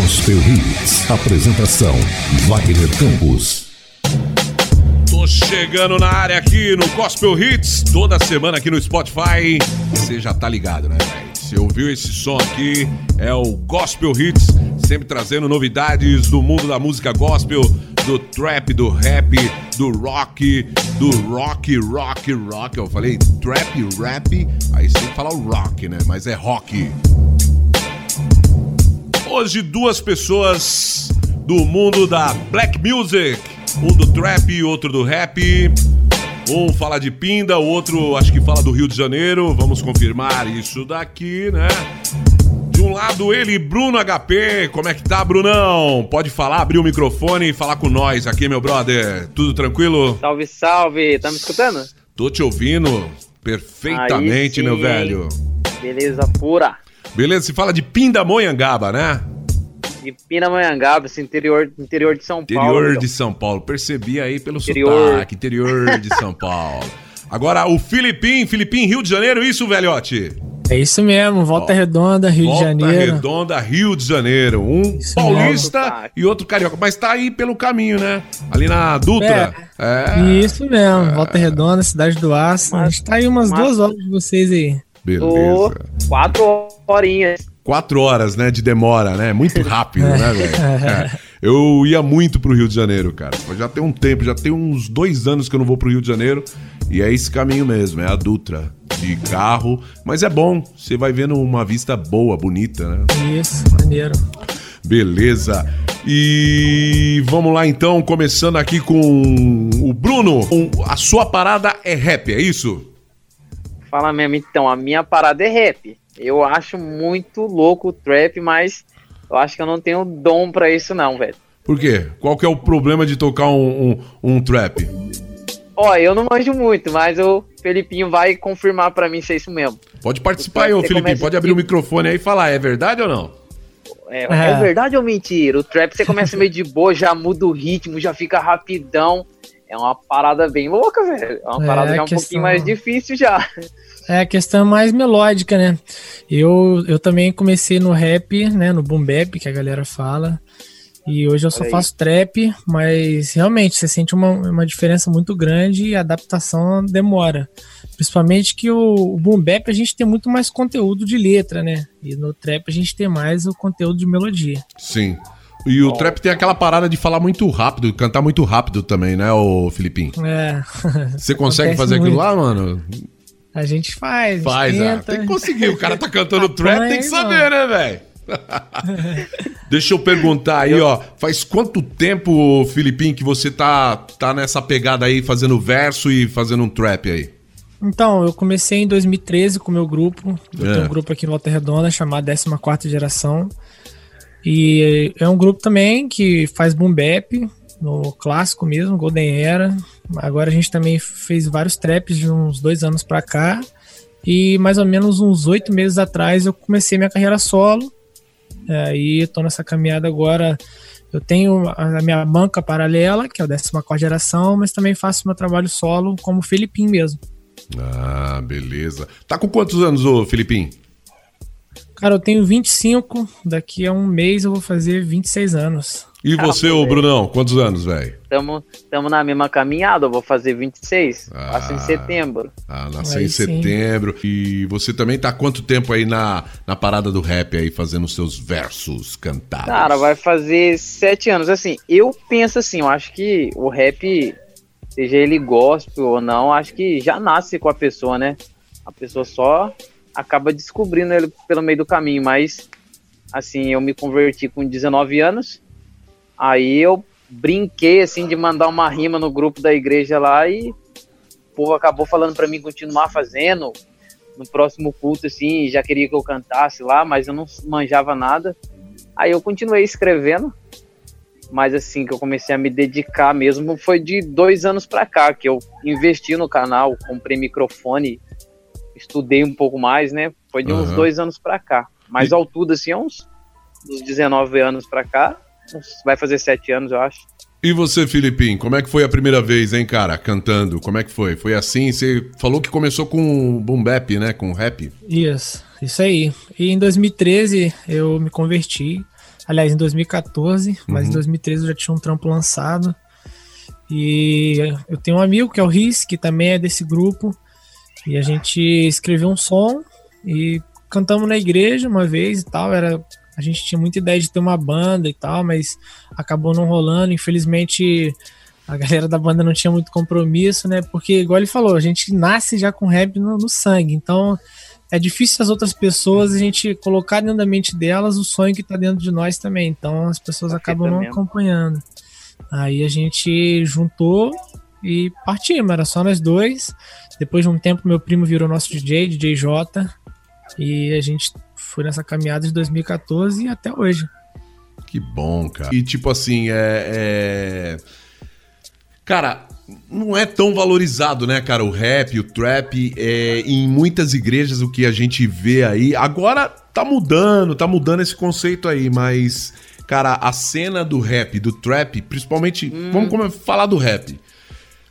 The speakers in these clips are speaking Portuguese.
Gospel Hits. Apresentação: Wagner Campos. Tô chegando na área aqui no Gospel Hits, toda semana aqui no Spotify. Você já tá ligado, né? Você ouviu esse som aqui? É o Gospel Hits, sempre trazendo novidades do mundo da música gospel, do trap, do rap, do rock, do rock, rock, rock. Eu falei trap, rap, aí você fala o rock, né? Mas é rock. Hoje, duas pessoas do mundo da black music. Um do trap e outro do rap. Um fala de Pinda, o outro acho que fala do Rio de Janeiro. Vamos confirmar isso daqui, né? De um lado ele, Bruno HP. Como é que tá, Brunão? Pode falar, abrir o microfone e falar com nós aqui, meu brother. Tudo tranquilo? Salve, salve. Tá me escutando? Tô te ouvindo perfeitamente, meu velho. Beleza pura. Beleza, se fala de Pindamonhangaba, né? De Pindamonhangaba, esse interior, interior de São interior Paulo. Interior então. de São Paulo. Percebi aí pelo Interior. sotaque. Interior de São Paulo. Agora, o Filipim, Filipim, Rio de Janeiro, isso, velhote? É isso mesmo, Volta Ó, Redonda, Rio Volta de Janeiro. Redonda, Rio de Janeiro. Um Isso paulista mesmo. e outro carioca. Mas tá aí pelo caminho, né? Ali na Dutra. É. Isso mesmo, Volta Redonda, Cidade do Aço. A gente tá aí umas Mas- duas horas de vocês aí. Beleza. Quatro horinhas. Quatro horas, né, de demora, né? Muito rápido, né, velho? É. Eu ia muito pro Rio de Janeiro, cara. Já tem um tempo, já tem uns dois anos que eu não vou pro Rio de Janeiro. E é esse caminho mesmo, é a Dutra. De carro. Mas é bom, você vai vendo uma vista boa, bonita, né? Isso, maneiro. Beleza. E vamos lá então, começando aqui com o Bruno. A sua parada é rap, é isso? Fala mesmo, então, a minha parada é rap. Eu acho muito louco o trap, mas eu acho que eu não tenho dom pra isso não, velho. Por quê? Qual que é o problema de tocar um, um, um trap? Ó, eu não manjo muito, mas o Felipinho vai confirmar pra mim se é isso mesmo. Pode participar aí, ô começa Pode abrir o microfone aí e falar, é verdade ou não? É, É. é verdade ou mentira? O trap você começa meio de boa, já muda o ritmo, já fica rapidão. É uma parada bem louca, velho. É uma É, parada já um questão- pouquinho mais difícil já. É a questão mais melódica, né? Eu, eu também comecei no rap, né? No boom bap, que a galera fala. E hoje eu só faço trap, mas realmente você sente uma, uma diferença muito grande e a adaptação demora. Principalmente que o, o boom bap a gente tem muito mais conteúdo de letra, né? E no trap a gente tem mais o conteúdo de melodia. Sim. E o trap tem aquela parada de falar muito rápido, cantar muito rápido também, né, ô Filipinho? É, Você consegue Acontece fazer aquilo muito. lá, mano? A gente faz. Faz, ah, tenta. tem que conseguir. O cara tá cantando trap, tem que saber, né, velho? Deixa eu perguntar aí, ó. Faz quanto tempo, Filipinho, que você tá, tá nessa pegada aí, fazendo verso e fazendo um trap aí? Então, eu comecei em 2013 com o meu grupo. Eu É. tenho um grupo aqui em Volta Redonda chamado 14 Geração. E é um grupo também que faz boom bap, no clássico mesmo, Golden Era. Agora a gente também fez vários traps de uns dois anos pra cá. E mais ou menos uns oito meses atrás eu comecei minha carreira solo. Aí tô nessa caminhada agora. Eu tenho a minha banca paralela, que é o 14 Geração, mas também faço meu trabalho solo como Felipim mesmo. Ah, beleza. Tá com quantos anos, ô Filipinho? Cara, eu tenho 25, daqui a um mês eu vou fazer 26 anos. E você, ô moleque. Brunão, quantos anos, velho? Tamo, tamo na mesma caminhada, eu vou fazer 26. Ah. Faço em setembro. Ah, nasceu em sim. setembro. E você também tá há quanto tempo aí na, na parada do rap aí, fazendo seus versos cantados? Cara, vai fazer sete anos. Assim, eu penso assim, eu acho que o rap, seja ele gospel ou não, acho que já nasce com a pessoa, né? A pessoa só acaba descobrindo ele pelo meio do caminho, mas assim, eu me converti com 19 anos. Aí eu brinquei assim de mandar uma rima no grupo da igreja lá e o povo acabou falando pra mim continuar fazendo. No próximo culto assim, já queria que eu cantasse lá, mas eu não manjava nada. Aí eu continuei escrevendo, mas assim que eu comecei a me dedicar mesmo foi de dois anos pra cá que eu investi no canal, comprei microfone, estudei um pouco mais, né? Foi de uns Aham. dois anos pra cá. Mas E- ao tudo assim, é uns, uns 19 anos pra cá, uns- vai fazer sete anos, eu acho. E você, Filipinho, como é que foi a primeira vez, hein, cara, cantando? Como é que foi? Foi assim? Você falou que começou com boom bap, né? Com rap? Isso, isso aí. E em 2013 eu me converti. Aliás, em 2014, mas em 2013 eu já tinha um trampo lançado. E eu tenho um amigo que é o Riz, que também é desse grupo. E a gente escreveu um som e cantamos na igreja uma vez e tal. Era, a gente tinha muita ideia de ter uma banda e tal, mas acabou não rolando. Infelizmente, a galera da banda não tinha muito compromisso, né? Porque, igual ele falou, a gente nasce já com rap no, no sangue. Então, é difícil as outras pessoas a gente colocar dentro da mente delas o sonho que tá dentro de nós também. Então, as pessoas acabam não acompanhando. Aí a gente juntou e partimos, era só nós dois. Depois de um tempo, meu primo virou nosso DJ, DJ J. E a gente foi nessa caminhada de 2014 e até hoje. Que bom, cara. E tipo assim, é... é... Cara, não é tão valorizado, né, cara? O rap, o trap, é, em muitas igrejas o que a gente vê aí. Agora tá mudando, tá mudando esse conceito aí, mas, cara, a cena do rap, do trap, principalmente. Hum. Vamos falar do rap.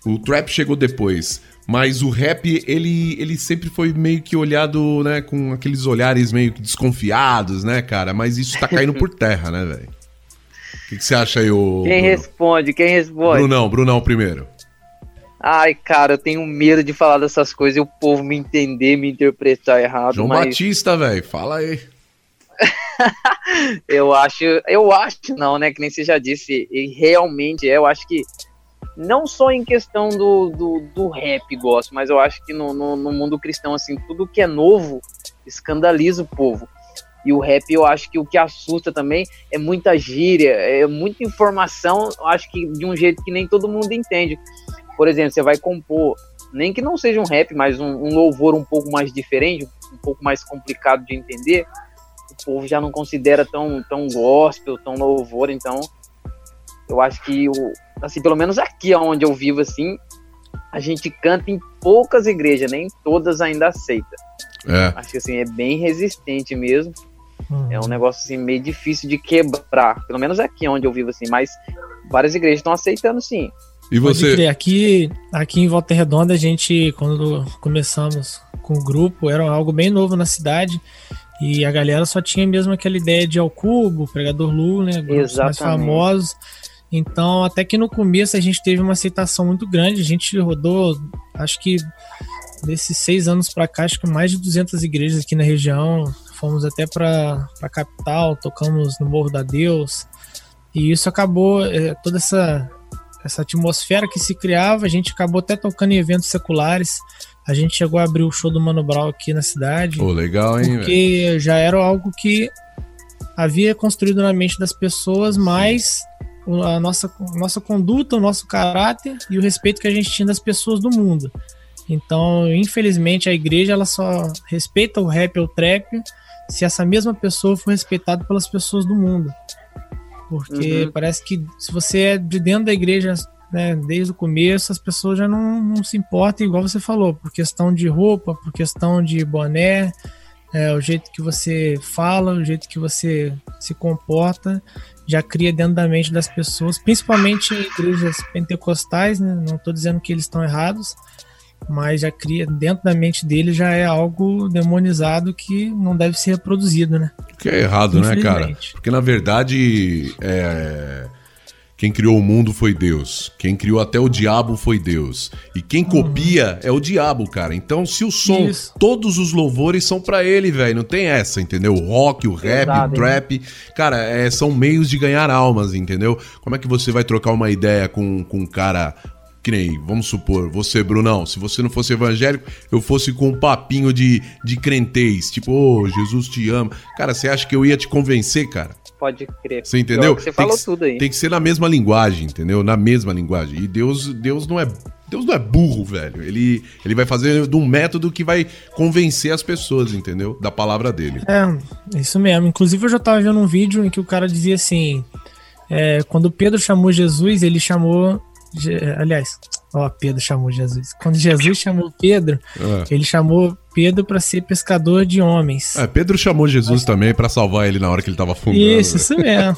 O trap chegou depois. Mas o rap, ele, ele sempre foi meio que olhado, né, com aqueles olhares meio que desconfiados, né, cara? Mas isso tá caindo por terra, né, velho? O que, que, você acha aí, ô. Quem Bruno? responde? Quem responde? Brunão, Brunão primeiro. Ai, cara, eu tenho medo de falar dessas coisas e o povo me entender, me interpretar errado. João mas... Batista, velho, fala aí. eu acho, eu acho não, né? Que nem você já disse, e realmente é, eu acho que não só em questão do, do, do rap gosto, mas eu acho que no, no, no, mundo cristão, assim, tudo que é novo escandaliza o povo. E o rap, eu acho que o que assusta também é muita gíria, é muita informação, eu acho que de um jeito que nem todo mundo entende. Por exemplo, você vai compor, nem que não seja um rap, mas um, um louvor um pouco mais diferente, um pouco mais complicado de entender, o povo já não considera tão, tão gospel, tão louvor, então eu acho que o, assim, pelo menos aqui onde eu vivo, assim, a gente canta em poucas igrejas, nem todas ainda aceita. É. Acho que assim, é bem resistente mesmo. Uhum. É um negócio assim, meio difícil de quebrar. Pelo menos aqui onde eu vivo, assim, mas várias igrejas estão aceitando sim. E você? Aqui, aqui em Volta Redonda, a gente, quando começamos com o grupo, era algo bem novo na cidade. E a galera só tinha mesmo aquela ideia de Al Cubo, Pregador Lu, né? Grupos mais famosos. Então, até que no começo a gente teve uma aceitação muito grande. A gente rodou, acho que desses seis anos para cá, acho que mais de 200 igrejas aqui na região. Fomos até para a capital, tocamos no Morro da Deus. E isso acabou, é, toda essa, essa atmosfera que se criava, a gente acabou até tocando em eventos seculares. A gente chegou a abrir o show do Mano Brown aqui na cidade. Pô, legal, hein? Porque já era algo que havia construído na mente das pessoas, mas a nossa, nossa conduta, o nosso caráter e o respeito que a gente tinha das pessoas do mundo. Então, infelizmente, a igreja ela só respeita o rap ou o trap se essa mesma pessoa for respeitada pelas pessoas do mundo. Porque uhum. parece que se você é de dentro da igreja né, desde o começo, as pessoas já não, não se importam, igual você falou, por questão de roupa, por questão de boné, é, o jeito que você fala, o jeito que você se comporta, já cria dentro da mente das pessoas, principalmente em igrejas pentecostais, né? Não estou dizendo que eles estão errados, mas já cria dentro da mente dele já é algo demonizado que não deve ser reproduzido, né? Que é errado, né, cara? Porque na verdade é quem criou o mundo foi Deus. Quem criou até o diabo foi Deus. E quem copia é o diabo, cara. Então, se o som, Isso. todos os louvores são para ele, velho. Não tem essa, entendeu? O rock, o rap, o trap. Cara, é, são meios de ganhar almas, entendeu? Como é que você vai trocar uma ideia com, com um cara que nem, vamos supor, você, Brunão, se você não fosse evangélico, eu fosse com um papinho de, de crentez, tipo, ô, oh, Jesus te ama. Cara, você acha que eu ia te convencer, cara? Pode crer. Você entendeu? Você falou que, tudo aí. Tem que ser na mesma linguagem, entendeu? Na mesma linguagem. E Deus, Deus não é Deus não é burro, velho. Ele, ele vai fazer de um método que vai convencer as pessoas, entendeu? Da palavra dele. É, isso mesmo. Inclusive, eu já tava vendo um vídeo em que o cara dizia assim: é, quando Pedro chamou Jesus, ele chamou. Aliás, ó, Pedro chamou Jesus. Quando Jesus chamou Pedro, é. ele chamou Pedro para ser pescador de homens. É, Pedro chamou Jesus também para salvar ele na hora que ele tava afundando. Isso, isso mesmo.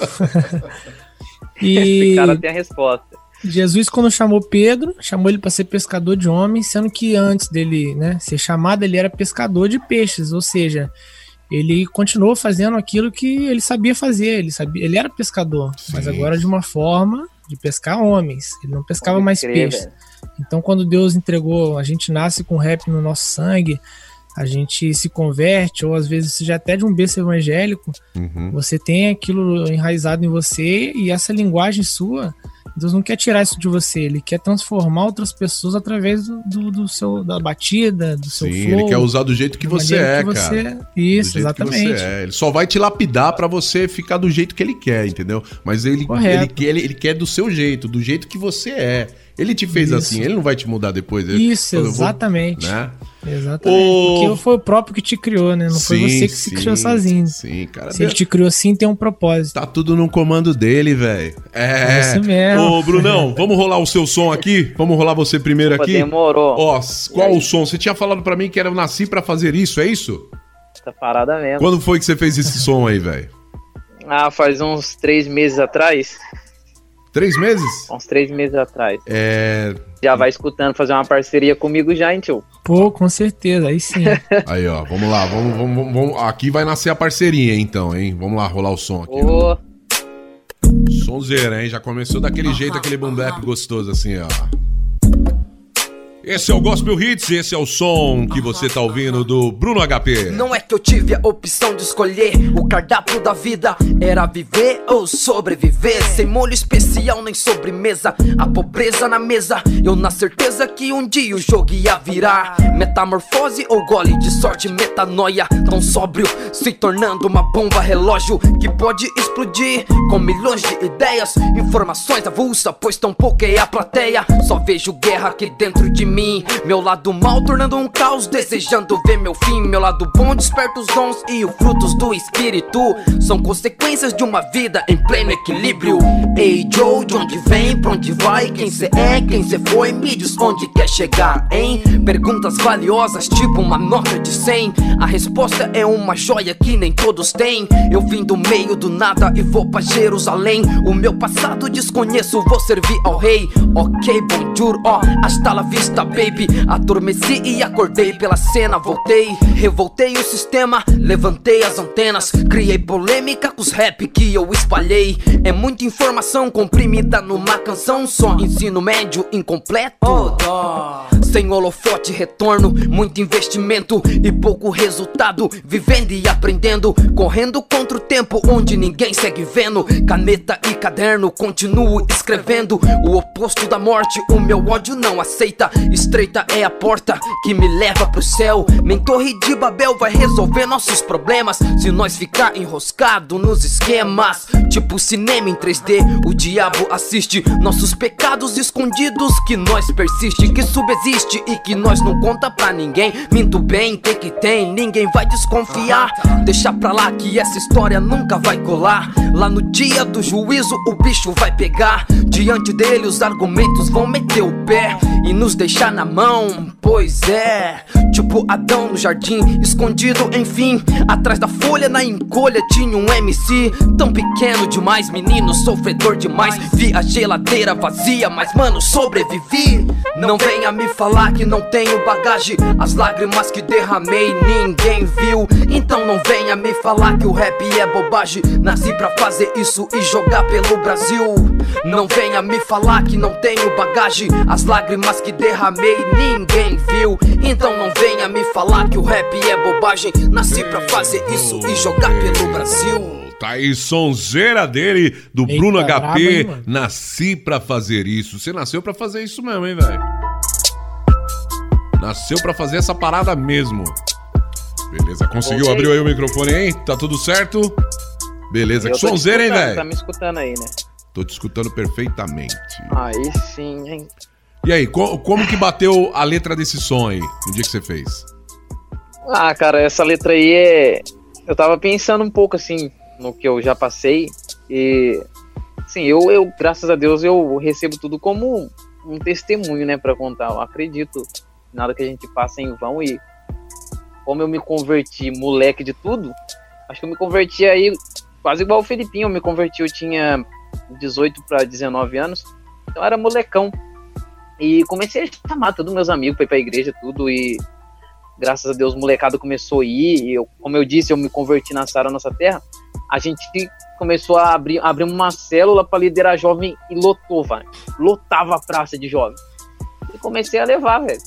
e... Esse cara tem a resposta. Jesus, quando chamou Pedro, chamou ele para ser pescador de homens, sendo que antes dele né, ser chamado, ele era pescador de peixes, ou seja, ele continuou fazendo aquilo que ele sabia fazer. Ele sabia, ele era pescador, Sim. mas agora de uma forma de pescar homens. Ele não pescava Pode mais crer, peixes. Velho. Então, quando Deus entregou, a gente nasce com rap no nosso sangue, a gente se converte, ou às vezes seja até de um berço evangélico, uhum. você tem aquilo enraizado em você e essa linguagem sua Deus não quer tirar isso de você, ele quer transformar outras pessoas através do, do, do seu, da batida, do seu Sim, flow. ele quer usar do jeito que você é, que você... cara. Isso, exatamente. É. Ele só vai te lapidar para você ficar do jeito que ele quer, entendeu? Mas ele, ele, ele, ele quer do seu jeito, do jeito que você é. Ele te fez Isso. assim, ele não vai te mudar depois. Isso, exatamente. Vou, né? Exatamente. O... Porque foi o próprio que te criou, né? Não sim, foi você que sim, se criou sozinho. Sim, cara. Se ele te criou assim, tem um propósito. Tá tudo no comando dele, velho. É. é isso mesmo. Ô, Brunão, vamos rolar o seu som aqui? Vamos rolar você primeiro aqui? Demorou. Ó, qual o som? Você tinha falado para mim que era eu nasci para fazer isso, é isso? Tá parada mesmo. Quando foi que você fez esse som aí, velho? Ah, faz uns três meses atrás. Três meses? Uns três meses atrás. É. Já vai escutando, fazer uma parceria comigo já, hein, tio? Pô, com certeza, aí sim. aí, ó, vamos lá, vamos, vamos, vamos, Aqui vai nascer a parceria, então, hein? Vamos lá, rolar o som aqui. Ô. Sonzeira, hein? Já começou daquele jeito, aquele boom bap gostoso, assim, ó. Esse é o Gospel Hits, esse é o som que você tá ouvindo do Bruno HP. Não é que eu tive a opção de escolher o cardápio da vida, era viver ou sobreviver, sem molho especial nem sobremesa, a pobreza na mesa. Eu na certeza que um dia o jogo ia virar metamorfose ou gole de sorte, metanoia, tão sóbrio, se tornando uma bomba relógio que pode explodir com milhões de ideias, informações avulsa, pois tão pouca é a plateia. Só vejo guerra aqui dentro de mim. Meu lado mal tornando um caos, desejando ver meu fim. Meu lado bom desperta os dons e os frutos do espírito. São consequências de uma vida em pleno equilíbrio. Ei Joe, de onde vem, pra onde vai? Quem cê é, quem cê foi? Me diz onde quer chegar, hein? Perguntas valiosas, tipo uma nota de 100. A resposta é uma joia que nem todos têm. Eu vim do meio do nada e vou pra Jerusalém. O meu passado desconheço, vou servir ao rei. Ok, bonjour, ó, oh, hasta la vista baby. Adormeci e acordei pela cena, voltei. Revoltei o sistema, levantei as antenas. Criei polêmica com os rap que eu espalhei. É muita informação comprimida numa canção. Só ensino médio incompleto. Sem holofote, retorno, muito investimento e pouco resultado. Vivendo e aprendendo, correndo contra o tempo onde ninguém segue vendo. Caneta e caderno, continuo escrevendo. O oposto da morte, o meu ódio não aceita. Estreita é a porta que me leva pro céu. Nem Torre de Babel vai resolver nossos problemas se nós ficar enroscado nos esquemas. Tipo cinema em 3D, o diabo assiste nossos pecados escondidos que nós persiste, que subexiste e que nós não conta pra ninguém. Minto bem, tem que tem, ninguém vai desconfiar. Deixa pra lá que essa história nunca vai colar. Lá no dia do juízo o bicho vai pegar. Diante dele os argumentos vão meter o pé e nos deixar na mão, pois é. Tipo Adão no jardim, escondido, enfim. Atrás da folha, na encolha, tinha um MC. Tão pequeno demais, menino, sofredor demais. Vi a geladeira vazia, mas mano, sobrevivi. Não venha me falar que não tenho bagagem. As lágrimas que derramei, ninguém viu. Então não venha me falar que o rap é bobagem. Nasci pra fazer isso e jogar pelo Brasil. Não venha me falar que não tenho bagagem. As lágrimas que derramei amei, ninguém viu. Então não venha me falar que o rap é bobagem. Nasci pra fazer isso e jogar pelo Brasil. Tá aí, sonzeira dele, do Eita, Bruno HP. Bravo, Nasci pra fazer isso. Você nasceu pra fazer isso mesmo, hein, velho? Nasceu pra fazer essa parada mesmo. Beleza, conseguiu abrir aí o microfone, hein? Tá tudo certo? Beleza, Eu que sonzeira, hein, velho? Tá me escutando aí, né? Tô te escutando perfeitamente. Aí sim, hein? E aí, co como que bateu a letra desse som aí, no dia que você fez? Ah, cara, essa letra aí é. Eu tava pensando um pouco assim no que eu já passei e assim, eu, eu graças a Deus eu recebo tudo como um testemunho, né, para contar. Eu acredito nada que a gente passa em vão e como eu me converti moleque de tudo, acho que eu me converti aí quase igual o Felipinho, eu me converti, eu tinha 18 para 19 anos. Então era molecão. E comecei a chamar todos meus amigos para ir pra igreja, tudo. E graças a Deus, o molecado começou a ir. E eu, como eu disse, eu me converti na Sara Nossa Terra. A gente começou a abrir, abrir uma célula para liderar jovem e lotou, velho. Lotava a praça de jovem. E comecei a levar, velho.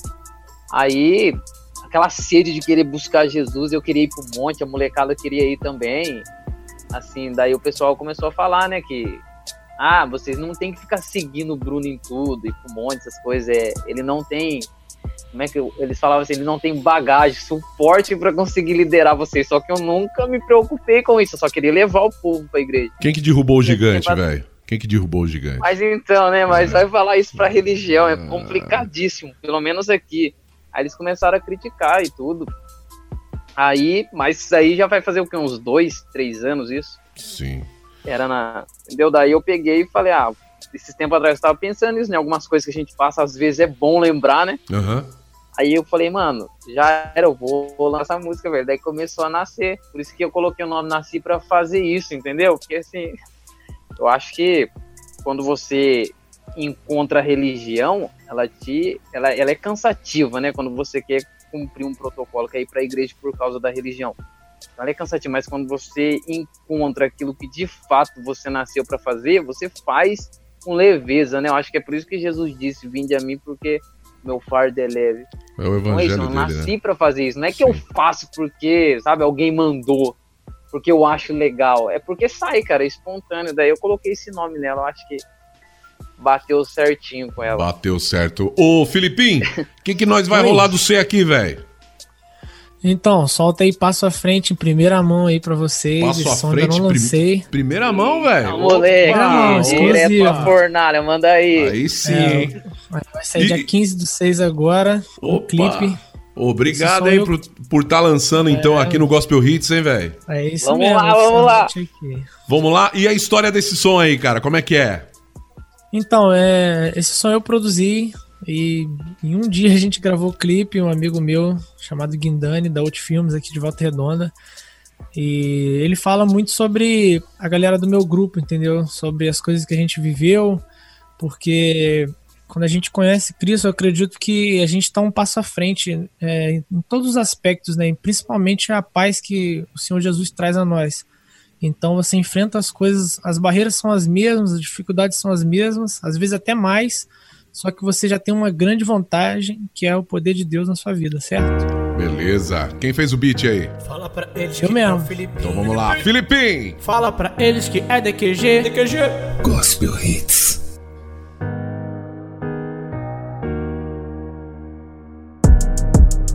Aí, aquela sede de querer buscar Jesus, eu queria ir pro monte, a molecada queria ir também. Assim, daí o pessoal começou a falar, né, que ah, vocês não tem que ficar seguindo o Bruno em tudo e pro monte, essas coisas. É, ele não tem como é que eu, eles falavam assim, ele não tem bagagem, suporte para conseguir liderar vocês. Só que eu nunca me preocupei com isso, eu só queria levar o povo pra igreja. Quem que derrubou o gigante, velho? Quem que derrubou o gigante? Mas então, né? Mas é. vai falar isso pra religião, é ah. complicadíssimo, pelo menos aqui. Aí eles começaram a criticar e tudo. Aí, mas isso aí já vai fazer o quê? Uns dois, três anos isso? Sim. Era na. Entendeu? Daí eu peguei e falei, ah, esses tempos atrás eu estava pensando nisso, né? Algumas coisas que a gente passa, às vezes é bom lembrar, né? Uhum. Aí eu falei, mano, já era, eu vou, vou lançar música, velho. Daí começou a nascer. Por isso que eu coloquei o nome Nasci pra fazer isso, entendeu? Porque assim, eu acho que quando você encontra a religião, ela te. Ela, ela é cansativa, né? Quando você quer cumprir um protocolo, quer ir pra igreja por causa da religião. Ela é cansativa, mas quando você encontra aquilo que de fato você nasceu para fazer, você faz com leveza, né? Eu acho que é por isso que Jesus disse: Vinde a mim, porque meu fardo é leve. É o evangelho não é isso, eu dele, nasci né? para fazer isso. Não é que Sim. eu faço porque, sabe, alguém mandou, porque eu acho legal. É porque sai, cara, é espontâneo. Daí eu coloquei esse nome nela, eu acho que bateu certinho com ela. Bateu certo. Ô, Filipim, o que, que nós vai rolar do C aqui, velho? Então, solta aí passo à frente em primeira mão aí pra vocês. Passo à frente, não lancei. Prim primeira mão, velho. Tá, moleque. Primeira mão, direto pra fornalha, manda aí. Aí sim. É, vai sair e... dia 15 do 6 agora, o clipe. Obrigado aí eu... por estar por tá lançando, então, é... então, aqui no Gospel Hits, hein, velho? É isso vamos mesmo. Lá, vamos lá, Vamos lá. E a história desse som aí, cara, como é que é? Então, é, esse som eu produzi e em um dia a gente gravou o clipe, um amigo meu chamado Guindani, da Outfilmes, aqui de Volta Redonda. E ele fala muito sobre a galera do meu grupo, entendeu? Sobre as coisas que a gente viveu, porque quando a gente conhece Cristo, eu acredito que a gente está um passo à frente é, em todos os aspectos, né? E principalmente a paz que o Senhor Jesus traz a nós. Então você enfrenta as coisas, as barreiras são as mesmas, as dificuldades são as mesmas, às vezes até mais, só que você já tem uma grande vantagem, que é o poder de Deus na sua vida, certo? Beleza. Quem fez o beat aí? Fala pra eles Eu que mesmo. é o Então vamos lá. Filipim! Fala pra eles que é DQG. DQG. Gospel Hits.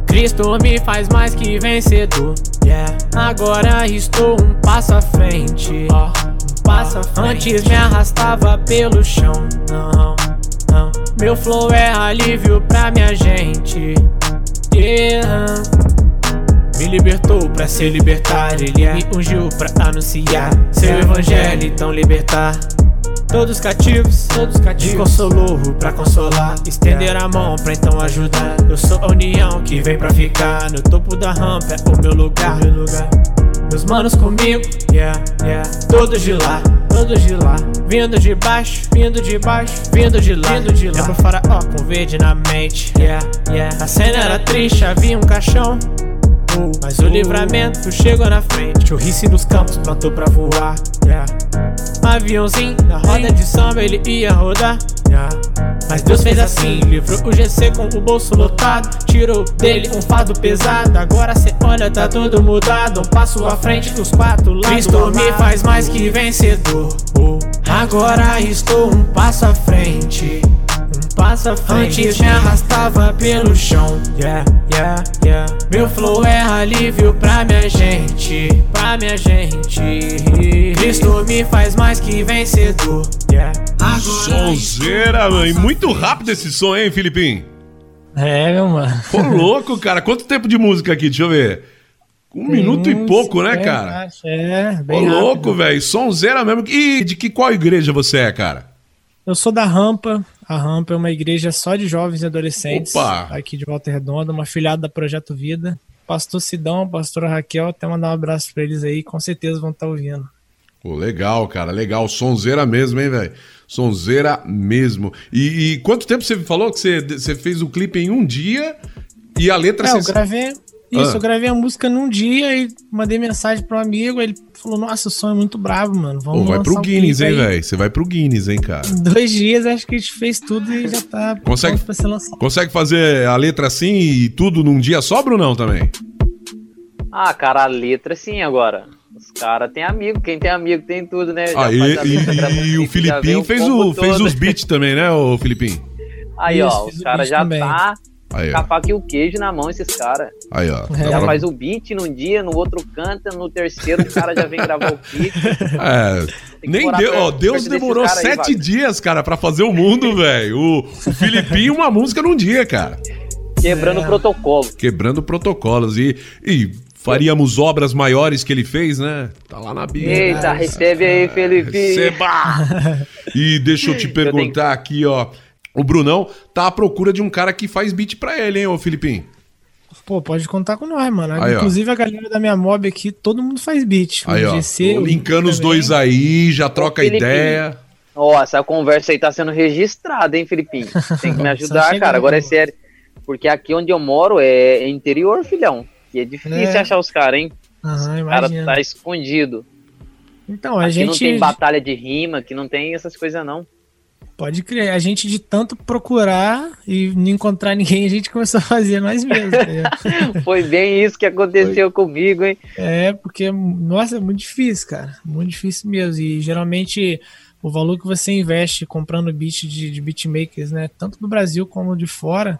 Cristo me faz mais que vencedor. Yeah. Agora estou um passo à frente. Oh, um passo à frente. Antes me arrastava pelo chão. Não. Meu flow é alívio pra minha gente. Yeah. Me libertou pra ser libertar, ele me ungiu pra anunciar seu evangelho, então libertar. Todos cativos, todos cativos. Consolou pra consolar. Estender a mão pra então ajudar. Eu sou a união que vem pra ficar. No topo da rampa é o meu lugar. Meu lugar. Meus manos comigo, yeah, yeah. Todos de lá, todos de lá. Vindo de baixo, vindo de baixo, vindo de lá, vindo de lá. Lembro faraó com verde na mente, yeah, yeah. A cena era triste, havia um caixão. Mas o livramento chegou na frente. Churrice nos campos, plantou pra voar. Yeah. Aviãozinho na roda de samba, ele ia rodar. Yeah. Mas Deus fez assim, livrou o GC com o bolso lotado. Tirou dele um fardo pesado. Agora cê olha, tá tudo mudado. Um passo à frente dos quatro lados. Cristo me faz mais que vencedor. Agora estou um passo à frente. Passo à frente. Antes me arrastava pelo chão. Yeah, yeah, yeah. Meu flow é alívio pra minha gente. Pra minha gente. Cristo me faz mais que vencedor. Yeah. Sonzeira, mãe. Muito rápido esse som, hein, Filipim? É, meu mano. Pô, louco, cara. Quanto tempo de música aqui? Deixa eu ver. Um Tem minuto e pouco, né, cara? É, bem Ô, louco, velho. Sonzeira mesmo. E de que qual igreja você é, cara? Eu sou da Rampa. A Rampa é uma igreja só de jovens e adolescentes. Opa. Aqui de Volta Redonda, uma filiada da Projeto Vida. Pastor Sidão, pastora Raquel, até mandar um abraço pra eles aí. Com certeza vão estar tá ouvindo. Pô, legal, cara, legal. Sonzeira mesmo, hein, velho? Sonzeira mesmo. E, e, quanto tempo você falou que você, você fez o clipe em um dia e a letra... É, você... eu gravei, Isso, Ah. eu gravei a música num dia e mandei mensagem pro amigo. Ele falou: Nossa, o som é muito brabo, mano. Vamos Pô, vai pro um Guinness, clipe hein, aí." velho? Você vai pro Guinness, hein, cara? Dois dias, acho que a gente fez tudo e já tá Consegue- pronto pra ser lançado. Consegue fazer a letra assim e tudo num dia só, Brunão, também? Ah, cara, a letra sim agora. Os caras têm amigo, quem tem amigo tem tudo, né? Ah, e, e- e um o Filipinho fez, o, fez os beats também, né, ô Filipinho? Aí, Isso, ó, os o caras já também. tá Aí, com a faca e o queijo na mão, esses caras. Aí, ó. É. Já pra- faz o beat num dia, no outro canta, no terceiro o cara já vem gravar o clipe. É, que nem deu, ó, Deus demorou aí, sete Wagner. dias, cara, pra fazer o mundo, velho. O, o Filipinho, uma música num dia, cara. Quebrando É. protocolo. Quebrando protocolos. E, e faríamos obras maiores que ele fez, né? Tá lá na Bíblia. Eita, recebe aí, Felipe. Receba! E deixa eu te perguntar aqui, ó. O Brunão tá à procura de um cara que faz beat pra ele, hein, ô Filipinho? Pô, pode contar com nós, mano. Aí, ó. Inclusive a galera da minha mob aqui, todo mundo faz beat. Aí, O ó. GC, linkando os também. dois aí, já troca ideia. Ó, essa conversa aí tá sendo registrada, hein, Filipinho? Tem que me ajudar, cara. Agora é sério. Porque aqui onde eu moro é, é interior, filhão. E é difícil É. achar os caras, hein? Aham, O cara tá escondido. Então, a Aqui gente não tem batalha de rima, que não tem essas coisas, não. Pode crer. A gente de tanto procurar e não encontrar ninguém, a gente começou a fazer nós mesmos. entendeu? Foi bem isso que aconteceu comigo, hein? É, porque, nossa, é muito difícil, cara. Muito difícil mesmo. E geralmente o valor que você investe comprando beat de, de beatmakers, né? Tanto do Brasil como de fora,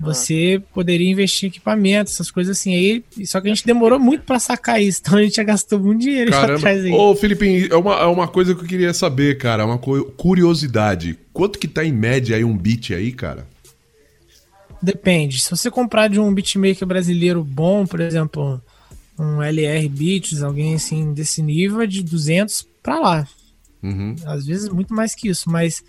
você poderia investir em equipamento, essas coisas assim. Aí, só que a gente demorou muito pra sacar isso, então a gente já gastou muito dinheiro Caramba. atrás aí. Ô, Filipinho, é uma, é uma coisa que eu queria saber, cara. é Uma cu- curiosidade. Quanto que tá em média aí um beat aí, cara? Depende. Se você comprar de um beatmaker brasileiro bom, por exemplo, um LR Beats, alguém assim desse nível, é de 200 pra lá. Uhum. Às vezes muito mais que isso, mas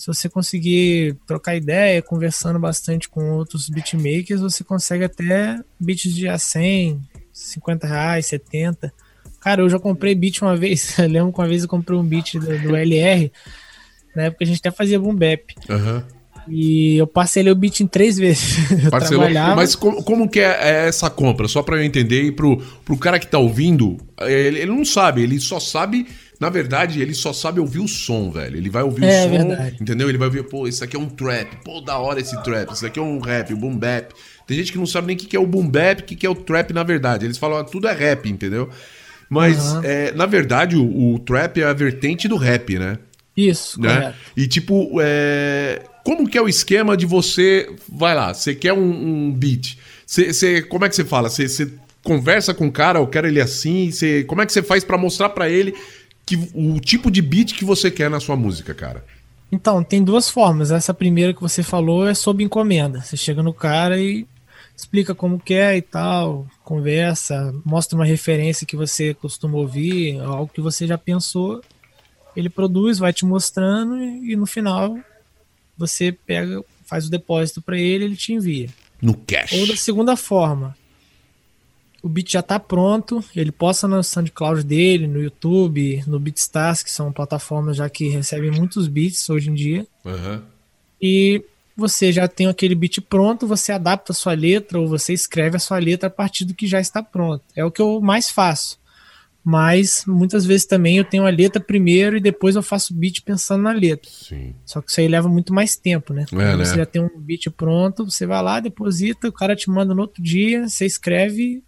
se você conseguir trocar ideia, conversando bastante com outros beatmakers, você consegue até beats de a 100, 50 reais, 70. Cara, eu já comprei beat uma vez. Eu lembro que uma vez eu comprei um beat do, do LR. Na época a gente até fazia boom bap. Aham. E eu parcelei o beat em três vezes. Parcelou. Mas como, como que é, é essa compra? Só pra eu entender e pro, pro cara que tá ouvindo, ele, ele não sabe, ele só sabe. Na verdade, ele só sabe ouvir o som, velho. Ele vai ouvir É o som, verdade. entendeu? Ele vai ouvir, pô, isso aqui é um trap. Pô, da hora esse trap. Isso aqui é um rap, um boom bap. Tem gente que não sabe nem o que que é o boom bap, o que que é o trap na verdade. Eles falam, ah, tudo é rap, entendeu? Mas, Aham. é, na verdade, o, o trap é a vertente do rap, né? Isso, né? correto. E tipo, é... como que é o esquema de você, vai lá, você quer um, um beat, você, você- como é que você fala? Você, conversa com o cara, eu quero ele assim, você, como é que você faz pra mostrar pra ele que o tipo de beat que você quer na sua música, cara? Então, tem duas formas. Essa primeira que você falou é sob encomenda. Você chega no cara e explica como que é e tal, conversa, mostra uma referência que você costuma ouvir, algo que você já pensou. Ele produz, vai te mostrando e, e no final você pega, faz o depósito para ele, ele te envia. No cash. Ou da segunda forma, o beat já tá pronto, ele posta no SoundCloud dele, no YouTube, no BeatStars, que são plataformas já que recebem muitos beats hoje em dia. Aham. E você já tem aquele beat pronto, você adapta a sua letra ou você escreve a sua letra a partir do que já está pronto. É o que eu mais faço. Mas muitas vezes também eu tenho a letra primeiro e depois eu faço o beat pensando na letra. Sim. Só que isso aí leva muito mais tempo, né? É, Quando né? Você já tem um beat pronto, você vai lá, deposita, o cara te manda no outro dia, você escreve.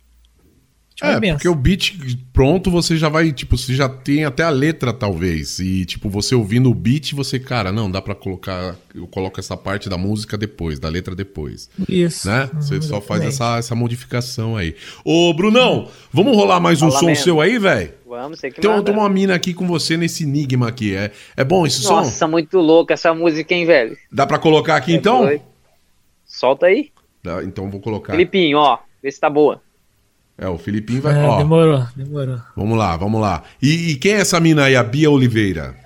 Te É, porque o beat pronto você já vai, tipo, você já tem até a letra, talvez. E, tipo, você ouvindo o beat, você, cara, não, dá pra colocar. Eu coloco essa parte da música depois, da letra depois. Isso. né? Você Uhum, só faz essa, essa modificação aí. Ô, Brunão, vamos rolar mais um Fala som mesmo. seu aí, velho? Vamos, sei que um- manda. tem uma mina aqui com você nesse enigma aqui. É, é bom esse som? Nossa, muito louco essa música, hein, velho? Dá pra colocar aqui É então? doido. Solta aí. Dá, então vou colocar. Filipinho, ó. Vê se tá boa. É, o Filipinho vai. É, ó, demorou, demorou. vamos lá, vamos lá. E, e quem é essa mina aí? A Bia Oliveira.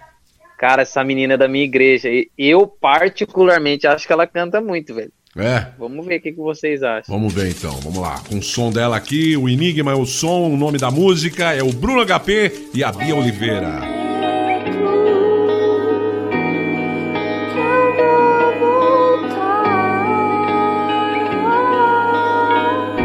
Cara, essa menina é da minha igreja. e Eu, particularmente, acho que ela canta muito, velho. É, Vamos ver o que, que vocês acham. vamos ver então, vamos lá. Com o som dela aqui, o Enigma é o som, o nome da música é o Bruno HP e a Bia Oliveira.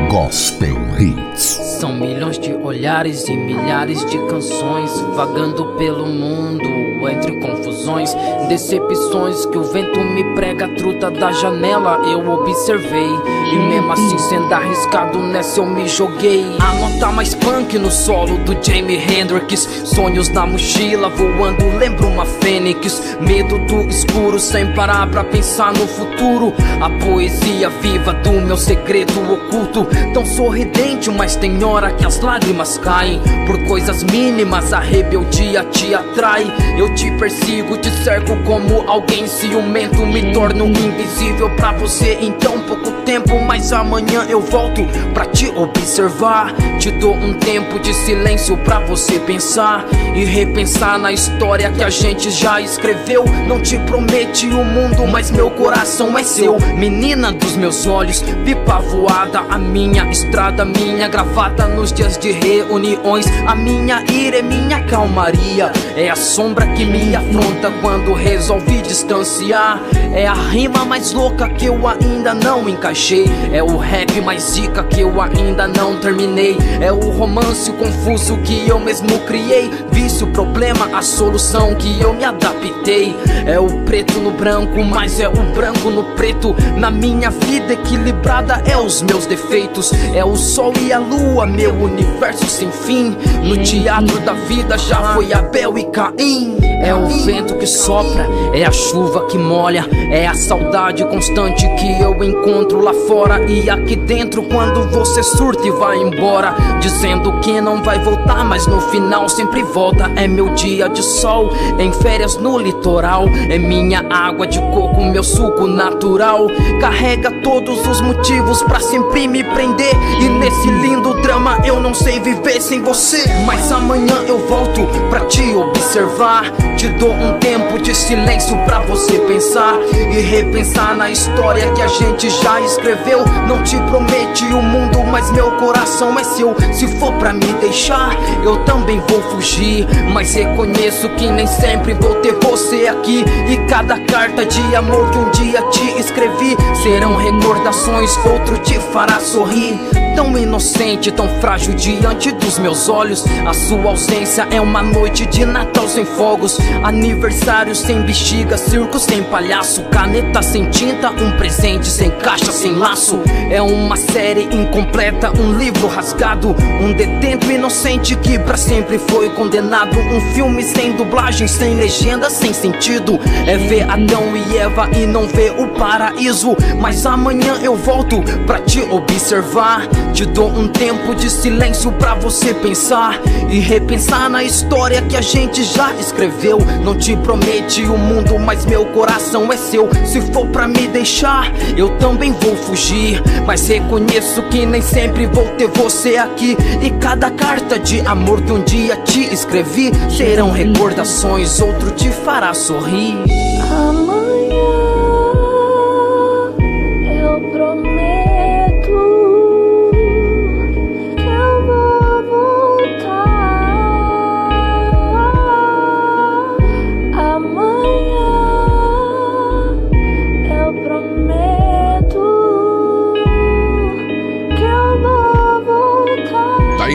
Gospel Hits. São milhões de olhares e milhares de canções vagando pelo mundo entre confusões, decepções que o vento me prega truta da janela. Eu observei e mesmo assim sendo arriscado nessa eu me joguei. A nota mais punk no solo do Jamie Hendrix, sonhos na mochila voando, lembro uma fênix. Medo do escuro sem parar pra pensar no futuro. A poesia viva do meu segredo oculto, tão sorridente, mas tem hora que as lágrimas caem por coisas mínimas. A rebeldia te atrai. Eu te persigo, te cerco como alguém ciumento. Me torno invisível pra você em tão pouco tempo. Mas amanhã eu volto pra te observar. Te dou um tempo de silêncio pra você pensar e repensar na história que a gente já escreveu. Não te promete o mundo, mas meu coração é seu. Menina dos meus olhos, pipa voada, a minha estrada, minha gravata nos dias de reuniões. A minha ira é minha calmaria, é a sombra que me afronta quando resolvi distanciar. É a rima mais louca que eu ainda não encaixei. É o rap mais zica que eu ainda não terminei. É o romance confuso que eu mesmo criei. Vício, problema, a solução que eu me adaptei. É o preto no branco, mas é o branco no preto. Na minha vida equilibrada é os meus defeitos. É o sol e a lua, meu universo sem fim. No teatro da vida já foi Abel e Caim. É o vento que sopra, é a chuva que molha, é a saudade constante que eu encontro lá fora e aqui dentro quando você surta e vai embora, dizendo que não vai voltar, mas no final sempre volta. É meu dia de sol, em férias no litoral, é minha água de coco, meu suco natural. Carrega todos os motivos pra sempre me prender e nesse lindo drama eu não sei viver sem você, mas amanhã eu volto pra te observar. Te dou um tempo de silêncio pra você pensar e repensar na história que a gente já escreveu. Não te promete o mundo, mas meu coração é seu. Se for pra me deixar, eu também vou fugir. Mas reconheço que nem sempre vou ter você aqui. E cada carta de amor que um dia te escrevi serão recordações, outro te fará sorrir. Tão inocente, tão frágil diante dos meus olhos. A sua ausência é uma noite de Natal sem fogos. Aniversário sem bexiga, circo sem palhaço. Caneta sem tinta, um presente sem caixa, sem laço. É uma série incompleta, um livro rasgado. Um detento inocente que pra sempre foi condenado. Um filme sem dublagem, sem legenda, sem sentido. É ver Adão e Eva e não ver o paraíso. Mas amanhã eu volto pra te observar. Te dou um tempo de silêncio pra você pensar e repensar na história que a gente já escreveu. Não te promete o mundo, mas meu coração é seu. Se for pra me deixar, eu também vou fugir. Mas reconheço que nem sempre vou ter você aqui. E cada carta de amor que um dia te escrevi serão recordações, outro te fará sorrir.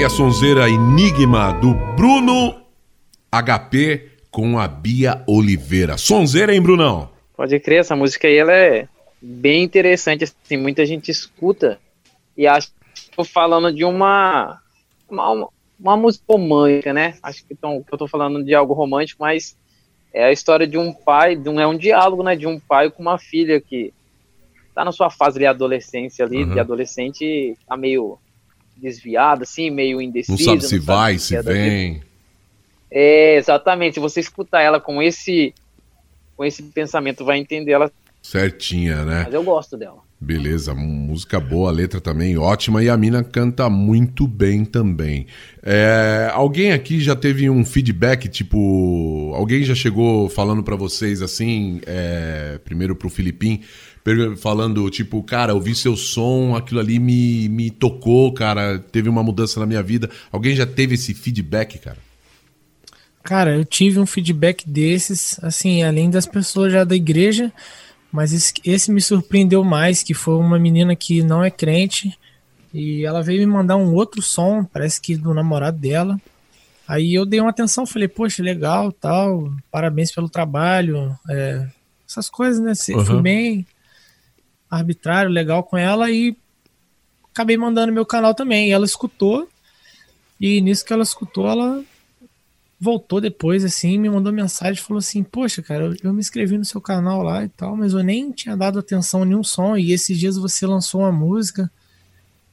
A sonzeira Enigma do Bruno HP com a Bia Oliveira. Sonzeira, hein, Brunão? Pode crer, essa música aí ela é bem interessante, assim, muita gente escuta e acha que tô falando de uma uma, uma- música romântica, né? Acho que, tão, que eu tô falando de algo romântico, mas é a história de um pai, de um, é um diálogo, né, de um pai com uma filha que tá na sua fase de adolescência ali, Uhum. de adolescente, tá meio desviada, assim, meio Não indecisa. sabe se vai, o que se vem. É, exatamente. Se você escutar ela com esse com esse pensamento, vai entender ela. Certinha, né? Mas eu gosto dela. Beleza, música boa, letra também ótima e a mina canta muito bem também. É, alguém aqui já teve um feedback, tipo, alguém já chegou falando pra vocês assim, é, primeiro pro Filipim, falando tipo, cara, ouvi seu som, aquilo ali me, me tocou, cara, teve uma mudança na minha vida. Alguém já teve esse feedback, cara? Cara, eu tive um feedback desses, assim, além das pessoas já da igreja, mas esse, esse me surpreendeu mais, que foi uma menina que não é crente E ela veio me mandar um outro som, parece que do namorado dela. Aí eu dei uma atenção, falei, poxa, legal, tal, parabéns pelo trabalho, é, essas coisas, né? Você Uhum. Fui bem arbitrário, legal com ela e acabei mandando meu canal também. E ela escutou, e nisso que ela escutou, ela voltou depois, assim, me mandou mensagem, falou assim, poxa, cara, eu, me inscrevi no seu canal lá e tal, mas eu nem tinha dado atenção a nenhum som, e esses dias você lançou uma música,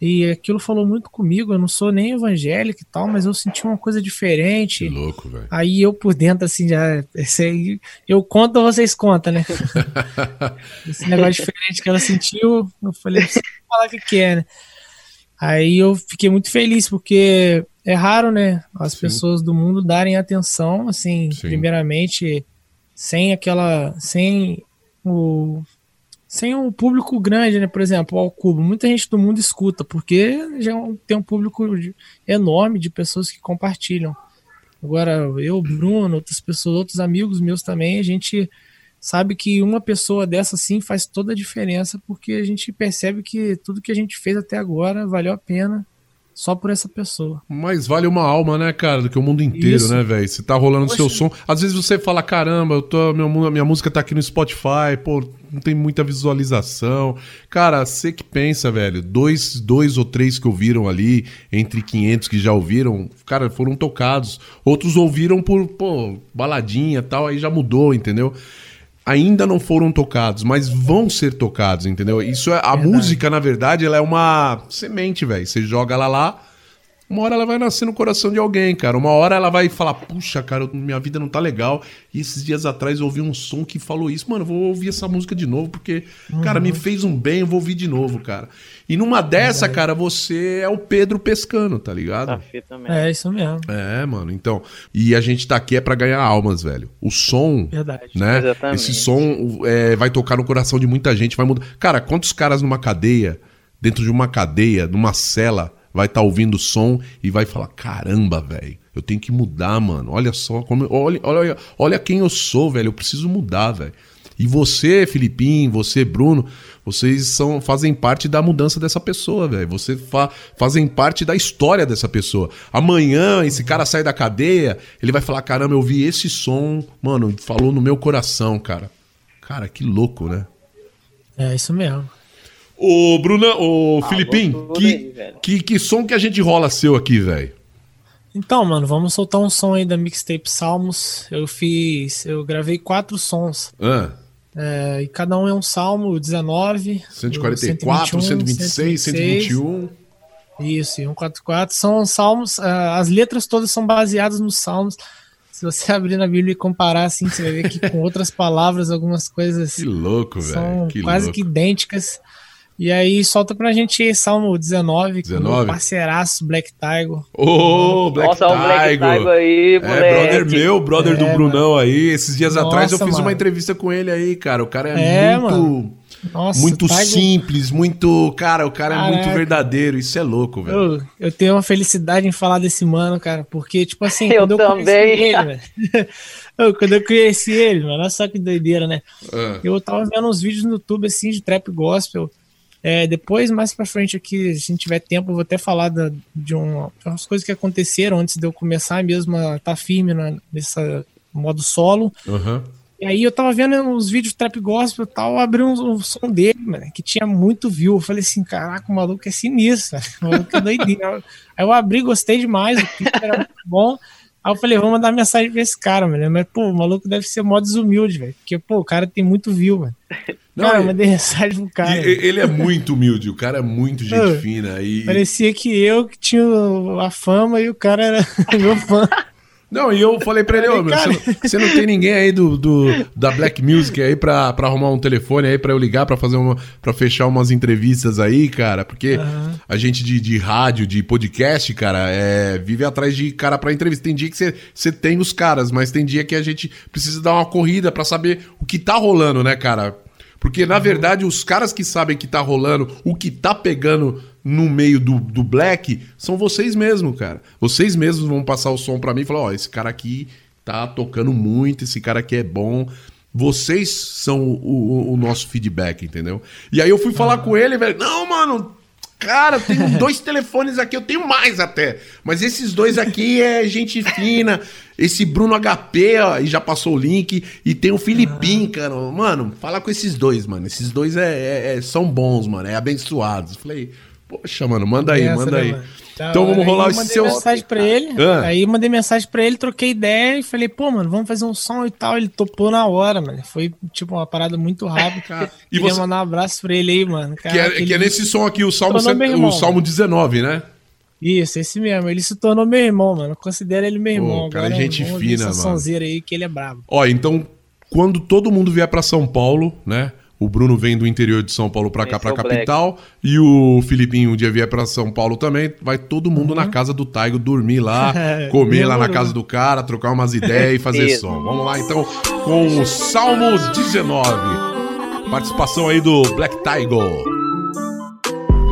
e aquilo falou muito comigo, eu não sou nem evangélico e tal, mas eu senti uma coisa Que diferente. louco, velho. Aí eu por dentro, assim, já. Esse eu conto ou vocês contam, né? Esse negócio diferente que ela sentiu, eu falei, preciso falar o que, que é, né? Aí eu fiquei muito feliz, porque é raro, né? As Sim. pessoas do mundo darem atenção, assim, Sim. primeiramente, sem aquela. sem o. Sem um público grande, né? Por exemplo, ao Cubo. Muita gente do mundo escuta, porque já tem um público enorme de pessoas que compartilham. Agora, eu, Bruno, outras pessoas, outros amigos meus também, a gente sabe que uma pessoa dessa sim faz toda a diferença, porque a gente percebe que tudo que a gente fez até agora valeu a pena só por essa pessoa. Mais vale uma alma, né, cara, do que o mundo inteiro, Isso. né, velho? Se tá rolando Poxa. seu som. Às vezes você fala, caramba, eu tô, mu- minha música tá aqui no Spotify, pô, não tem muita visualização. Cara, você que pensa, velho, dois, dois ou três que ouviram ali, entre 500 que já ouviram, cara, foram tocados. Outros ouviram por, pô, baladinha e tal, aí já mudou, entendeu? Ainda não foram tocados, mas vão ser tocados, entendeu? Isso é a música, na verdade, ela é uma semente, velho. Você joga ela lá, uma hora ela vai nascer no coração de alguém, cara. Uma hora ela vai falar, puxa, cara, minha vida não tá legal. E esses dias atrás eu ouvi um som que falou isso. Mano, eu vou ouvir essa música de novo, porque, cara, me fez um bem, eu vou ouvir de novo, cara. E numa dessa, cara, você é o Pedro pescando, tá ligado? Tá também. É isso mesmo, É, mano, então. E a gente tá aqui é pra ganhar almas, velho. O som, verdade. né? Exatamente. Esse som é, vai tocar no coração de muita gente, vai mudar. Cara, quantos caras numa cadeia, dentro de uma cadeia, numa cela, vai estar ouvindo o som e vai falar: caramba, velho, eu tenho que mudar, mano. Olha só como. Olha, olha, olha quem eu sou, velho. Eu preciso mudar, velho. E você, Filipinho, você, Bruno, vocês são, fazem parte da mudança dessa pessoa, velho. Você fa, fazem parte da história dessa pessoa. Amanhã, esse cara sai da cadeia, ele vai falar: caramba, eu vi esse som, mano, falou no meu coração, cara. Cara, que louco, né? É isso mesmo. Ô, Bruna, ô, Ah, tudo que, aí, que, que som que a gente rola seu aqui, velho? Então, mano, vamos soltar um som aí da mixtape Salmos. Eu fiz, eu gravei quatro sons. Ah, É, e cada um é um salmo, o 19, 144, o 126, 121. Isso, e 144 são salmos, ah, as letras todas são baseadas nos salmos. Se você abrir na Bíblia e comparar assim, você vai ver que com outras palavras, algumas coisas Que louco, são velho. Que quase louco. que idênticas. E aí solta pra gente aí Salmo 19, com o 19? meu parceiraço Black Tiger. Ô, Black Nossa, o Black Tiger. Tiger aí, É, moleque. brother meu, brother do É, Brunão aí. Esses dias Nossa, atrás eu fiz uma mano. entrevista com ele aí, cara. O cara é, É, muito, mano. Nossa, muito Tiger- simples, muito. Cara, o cara é muito Caraca. verdadeiro. Isso é louco, velho. Eu, eu tenho uma felicidade em falar desse mano, cara, porque, tipo assim, Eu eu também. ele, velho. eu, quando eu conheci ele, mano, olha só que doideira, né? Ah, Eu tava vendo uns vídeos no YouTube, assim, de trap gospel. É, depois, mais pra frente aqui, se a gente tiver tempo, eu vou até falar da- de, um, de umas coisas que aconteceram antes de eu começar mesmo a estar firme na, nessa modo solo. Aham. E aí eu tava vendo uns vídeos de trap gospel e tal, eu abri um, um som dele, mano, que tinha muito view. Eu falei assim, caraca, o maluco é sinistro, velho. o maluco é doidinho. Aí eu abri, gostei demais, o clipe era muito bom. Aí eu falei, vou mandar mensagem pra esse cara, mano. Mas, pô, o maluco deve ser mó desumilde, velho. Porque, pô, o cara tem muito view, mano. Não, cara, eu mandei mensagem pro cara. Ele é muito humilde, o cara é muito gente Ah, fina. E... Parecia que eu que tinha a fama e o cara era meu fã. Não, e eu falei pra ele, ô, meu, você, não, você não tem ninguém aí do, do- da Black Music aí pra, pra arrumar um telefone aí pra eu ligar pra fazer uma. para fechar umas entrevistas aí, cara? Porque Aham. a gente de, de rádio, de podcast, cara, é, vive atrás de cara pra entrevista. Tem dia que você, você tem os caras, mas tem dia que a gente precisa dar uma corrida pra saber o que tá rolando, né, cara? Porque, na verdade, os caras que sabem que tá rolando, o que tá pegando no meio do, do black, são vocês mesmos, cara. Vocês mesmos vão passar o som pra mim e falar, ó, esse cara aqui tá tocando muito, esse cara aqui é bom. Vocês são o, o- o nosso feedback, entendeu? E aí eu fui falar com ele, velho, não, mano, Cara, eu tenho dois telefones aqui, eu tenho mais até. Mas esses dois aqui é gente fina. Esse Bruno HP, ó, e já passou o link. E tem o Filipim, cara. Mano, fala com esses dois, mano. Esses dois é, é- é- são bons, mano. É abençoados. Falei, poxa, mano, manda aí, manda né, aí. mano? Da Então vamos rolar Aí esse mandei seu. mensagem pra ele. Ah. Aí mandei mensagem pra ele, troquei ideia e falei, pô, mano, vamos fazer um som e tal. Ele topou na hora, mano. Foi, tipo, uma parada muito rápida. E Queria você- mandar um abraço pra ele aí, mano. Que é, Cara, que ele- é nesse som aqui, o Salmo, o Salmo 19, né? Isso, esse mesmo. Ele se tornou meu irmão, mano. Eu considero ele meu irmão. Pô, cara, Agora gente fina, mano. aí que ele é brabo. Ó, então, quando todo mundo vier pra São Paulo, né? O Bruno vem do interior de São Paulo pra cá, pra é o capital. E o Filipinho um dia vier pra São Paulo também. Vai todo mundo na casa do Taigo dormir lá, comer lá na casa do cara, trocar umas ideias e fazer Isso. som. Vamos lá então com o Salmo 19. Participação aí do Black Tiger.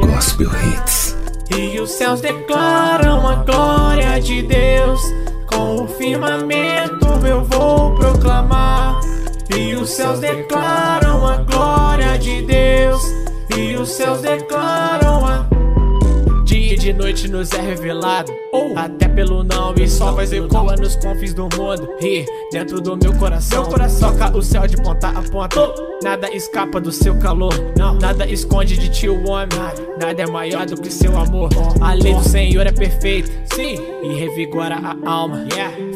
Gospel Hits. E os céus declaram a glória de Deus. Com o firmamento eu vou proclamar. E os céus declaram a glória de Deus. E os céus declaram a. Dia e de noite nos é revelado. Até pelo não e só voz ecoa nos confins do mundo. E dentro do meu coração, coração toca o céu de ponta a ponta. Nada escapa do seu calor. Não, nada esconde de ti o homem. Nada é maior do que seu amor. A lei do Senhor é perfeita. Sim, e revigora a alma.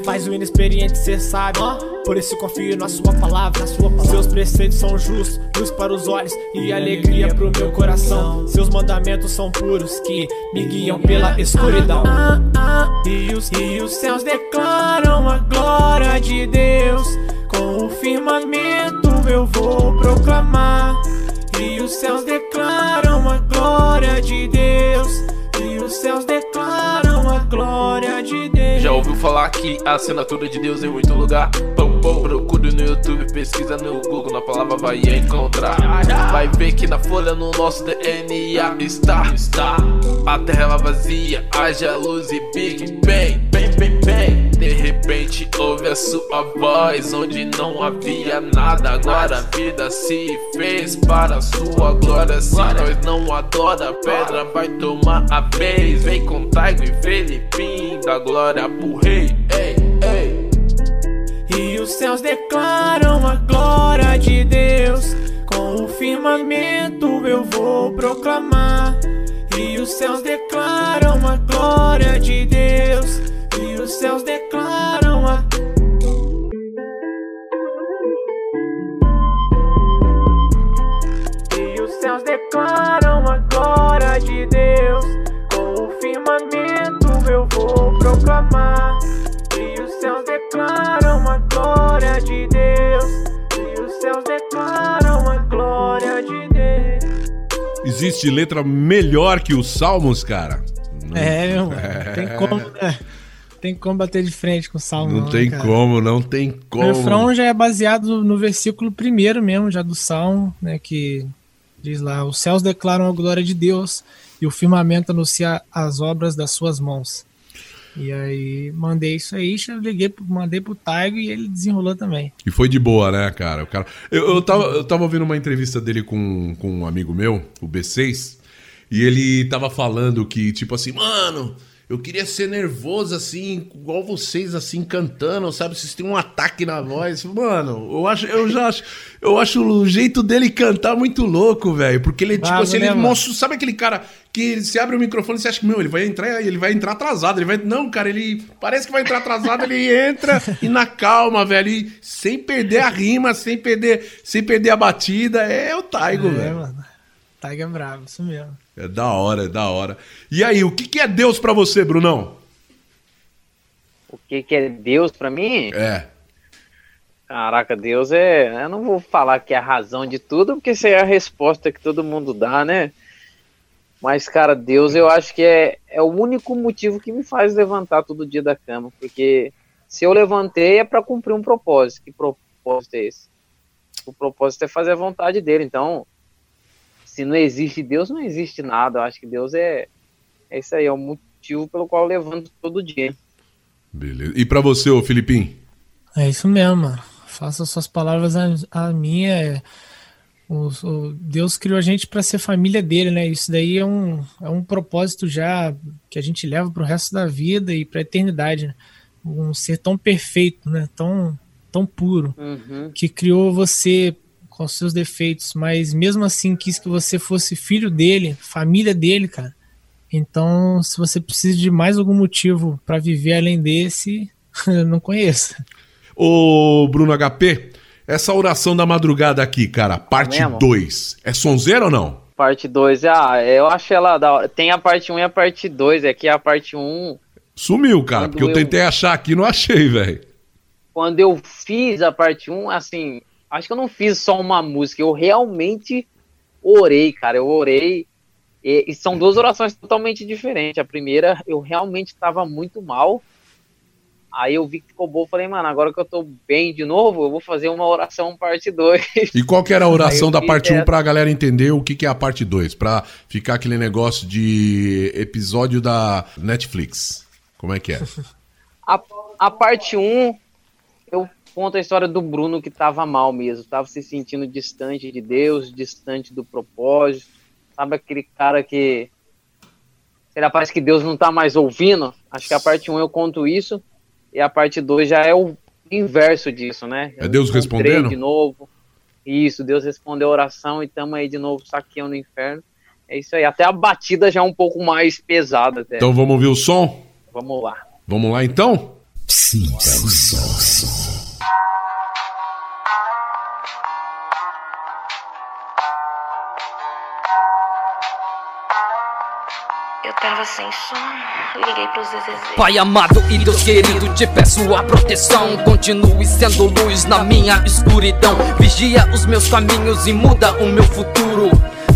Faz o inexperiente ser sábio. Por isso confio na sua palavra, na sua palavra. Seus preceitos são justos, luz para os olhos e alegria pro meu coração. Seus mandamentos são puros que me guiam pela escuridão. E os, e os céus declaram a glória de Deus. Com o firmamento eu vou proclamar. E os céus declaram a glória de Deus. E os céus declaram a glória de Deus. Já ouviu falar que a assinatura de Deus em muito lugar? Pum, pum, procure no YouTube, pesquisa no Google, na palavra vai encontrar. Vai ver que na folha no nosso DNA está, está. A terra vazia, haja luz e Big Bang, bem, bem, bem. De repente ouve a sua voz, onde não havia nada. Agora a vida se fez para a sua glória. Se nós não adora, a pedra vai tomar a vez. Vem com Taigo e Felipim, da glória pro rei. Ei, ei. E os céus declaram a glória de Deus. Com o firmamento eu vou proclamar. E os céus declaram a glória de Deus. E os céus Existe letra melhor que os Salmos, cara? Não, É, meu. Tem como, né? Tem como bater de frente com o salmo. não né, tem cara? como, não tem O como. refrão já é baseado no versículo primeiro mesmo, já do Salmo, né? Que diz lá: Os céus declaram a glória de Deus e o firmamento anuncia as obras das suas mãos. E aí mandei isso aí, liguei, mandei pro Taigo e ele desenrolou também. E foi de boa, né, cara? O cara... Eu, eu, tava, eu tava ouvindo uma entrevista dele com, com um amigo meu, o B6, e ele tava falando que, tipo assim, mano, eu queria ser nervoso, assim, igual vocês, assim, cantando, sabe? Vocês têm um ataque na voz. Mano, eu acho, eu já acho, eu acho o jeito dele cantar muito louco, velho. Porque ele, tipo assim, né, ele mano? mostra, sabe aquele cara que se abre o microfone e você acha que, meu, ele vai entrar, ele vai entrar atrasado, ele vai. Não, cara, ele parece que vai entrar atrasado, ele entra e na calma, velho, e sem perder a rima, sem perder, sem perder a batida. É o Taigo, é, velho. mano. Taigo é bravo, isso mesmo. É da hora, é da hora. E aí, o que, que é Deus pra você, Brunão? O que, que é Deus pra mim? É. Caraca, Deus é. Eu não vou falar que é a razão de tudo, porque isso é a resposta que todo mundo dá, né? Mas, cara, Deus eu acho que é, é o único motivo que me faz levantar todo dia da cama. Porque se eu levantei é para cumprir um propósito. Que propósito é esse? O propósito é fazer a vontade dele. Então, se não existe Deus, não existe nada. Eu acho que Deus é, é isso aí, é o motivo pelo qual eu levanto todo dia. Beleza. E pra você, ô Filipim? É isso mesmo, mano. Faça suas palavras a, a minha. É... O, o Deus criou a gente para ser família dele, né? Isso daí é um, é um propósito já que a gente leva para o resto da vida e para a eternidade. Né? Um ser tão perfeito, né? Tão, tão puro, Uhum. que criou você com seus defeitos, mas mesmo assim quis que você fosse filho dele, família dele, cara. Então, se você precisa de mais algum motivo para viver além desse, eu não conheço. Ô, Bruno HP, essa oração da madrugada aqui, cara, parte mesmo? 2, é sonzeira ou não? Parte 2, ah, eu acho ela da hora. Tem a parte 1 e a parte 2. Aqui a parte 1, Sumiu, cara, Quando porque eu eu- tentei achar aqui e não achei, velho. quando eu fiz a parte 1, assim, acho que eu não fiz só uma música, eu realmente orei, cara, eu orei. E, e são duas orações totalmente diferentes. A primeira, eu realmente estava muito mal. Aí eu vi que ficou bom, falei, mano, agora que eu tô bem de novo, eu vou fazer uma oração parte 2. E qual que era a oração da parte 1 essa. pra galera entender o que, que é a parte 2? Pra ficar aquele negócio de episódio da Netflix. Como é que é? A, a parte 1, eu conto a história do Bruno que tava mal mesmo, tava se sentindo distante de Deus, distante do propósito. Sabe aquele cara que. Será parece que Deus não tá mais ouvindo? Acho que a parte 1 eu conto isso, e a parte 2 já é o inverso disso, né? É Deus respondendo? de novo. Isso, Deus respondeu a oração e tamo aí de novo saqueando o inferno. É isso aí. Até a batida já é um pouco mais pesada até. Então vamos ouvir o som? Vamos lá. Vamos lá então? Sinta o som. Eu tava sem som, liguei pros. Pai amado e Deus querido, te peço a proteção. Continue sendo luz na minha escuridão. Vigia os meus caminhos e muda o meu futuro.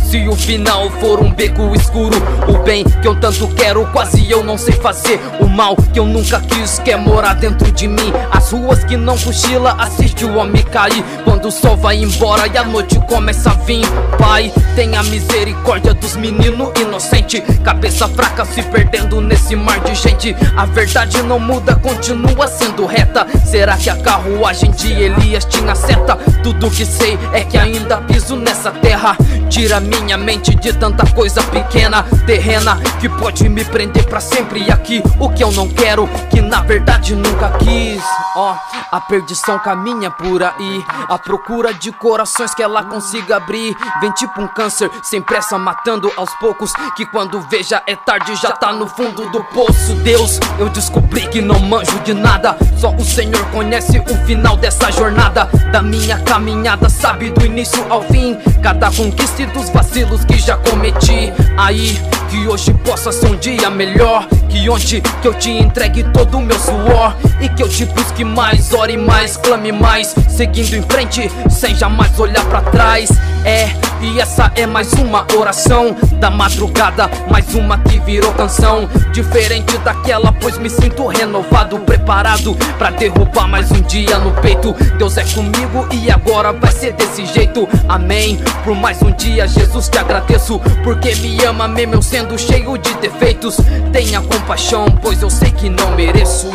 Se o final for um beco escuro, o bem que eu tanto quero, quase eu não sei fazer. O mal que eu nunca quis, quer morar dentro de mim. As ruas que não cochila, assiste o homem cair. Quando o sol vai embora e a noite começa a vir. Pai, tenha misericórdia dos meninos inocentes. Cabeça fraca se perdendo nesse mar de gente. A verdade não muda, continua sendo reta. Será que a carruagem de Elias tinha seta? Tudo que sei é que ainda piso nessa terra. Tira minha mente de tanta coisa pequena, terrena, que pode me prender pra sempre. Aqui o que eu não quero, que na verdade nunca quis. Ó, a perdição caminha por aí, à procura de corações que ela consiga abrir. Vem tipo um câncer, sem pressa, matando aos poucos. Que quando veja é tarde, já tá no fundo do poço. Deus, eu descobri que não manjo de nada. Só o Senhor conhece o final dessa jornada. Da minha caminhada, sabe do início ao fim. Cada conquista e dos vacilos que já cometi. Aí, que hoje possa ser um dia melhor. Que onde que eu te entregue todo o meu suor. E que eu te busque mais, ore mais, clame mais. Seguindo em frente, sem jamais olhar pra trás. É, e essa é mais uma oração da madrugada, mais uma que virou canção. Diferente daquela, pois me sinto renovado, preparado pra derrubar mais um dia no peito. Deus é comigo e agora vai ser desse jeito. Amém. Por mais um dia, Jesus te agradeço, porque me ama mesmo eu sendo cheio de defeitos. Tenha compaixão, pois eu sei que não mereço. Eu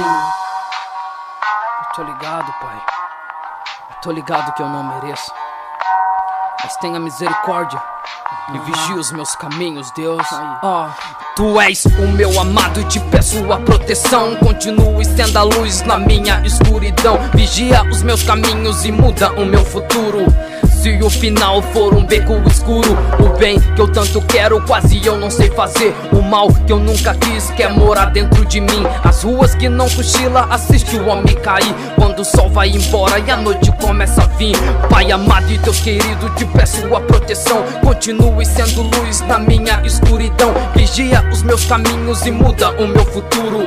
tô ligado, pai. Eu tô ligado que eu não mereço. Mas tenha misericórdia e vigia os meus caminhos, Deus. Ó, tu és o meu amado e te peço a proteção. Continue sendo a luz na minha escuridão. Vigia os meus caminhos e muda o meu futuro. Se o final for um beco escuro, o bem que eu tanto quero, quase eu não sei fazer. O mal que eu nunca quis, quer morar dentro de mim. As ruas que não cochila, assiste o homem cair. Quando o sol vai embora e a noite começa a vir. Pai amado e Deus querido, te peço a proteção. Continue sendo luz na minha escuridão. Vigia os meus caminhos e muda o meu futuro.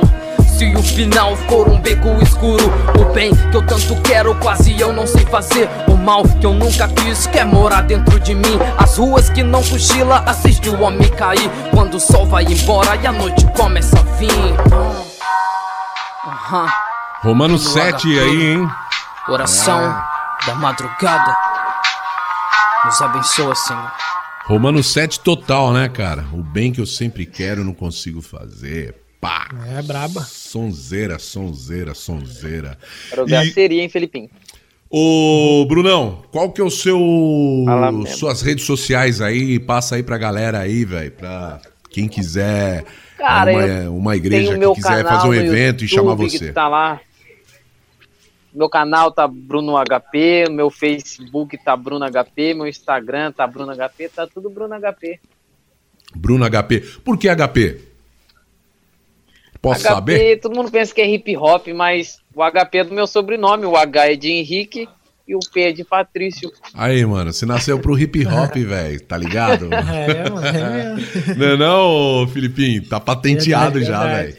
Se o final for um beco escuro, o bem que eu tanto quero, quase eu não sei fazer. O mal que eu nunca quis, quer morar dentro de mim. As ruas que não cochila, assiste o homem cair. Quando o sol vai embora e a noite começa a vir. Aham, Romano Bruno 7 HP. aí, hein? oração da madrugada. Nos abençoa, Senhor. Romano 7 total, né, cara? O bem que eu sempre quero, não consigo fazer. Pá! É braba. Sonzeira, sonzeira, sonzeira. Quero E- ver a seria, hein, Felipinho? Ô, Brunão, qual que é o seu. Suas redes sociais aí? Passa aí pra galera aí, velho. Pra quem quiser. Cara, uma, uma igreja o que quiser fazer um evento e YouTube chamar que você. Tá lá. Meu canal tá Bruno HP, meu Facebook tá Bruno HP, meu Instagram tá Bruno HP, tá tudo Bruno HP. Bruno HP. Por que HP? Posso HP, saber? todo mundo pensa que é hip hop, mas o HP é do meu sobrenome, o H é de Henrique e o P é de Patrício. Aí, mano, você nasceu pro hip hop, velho, tá ligado? É, mano, é. Não é não, Filipinho? Tá patenteado Verdade, já, velho.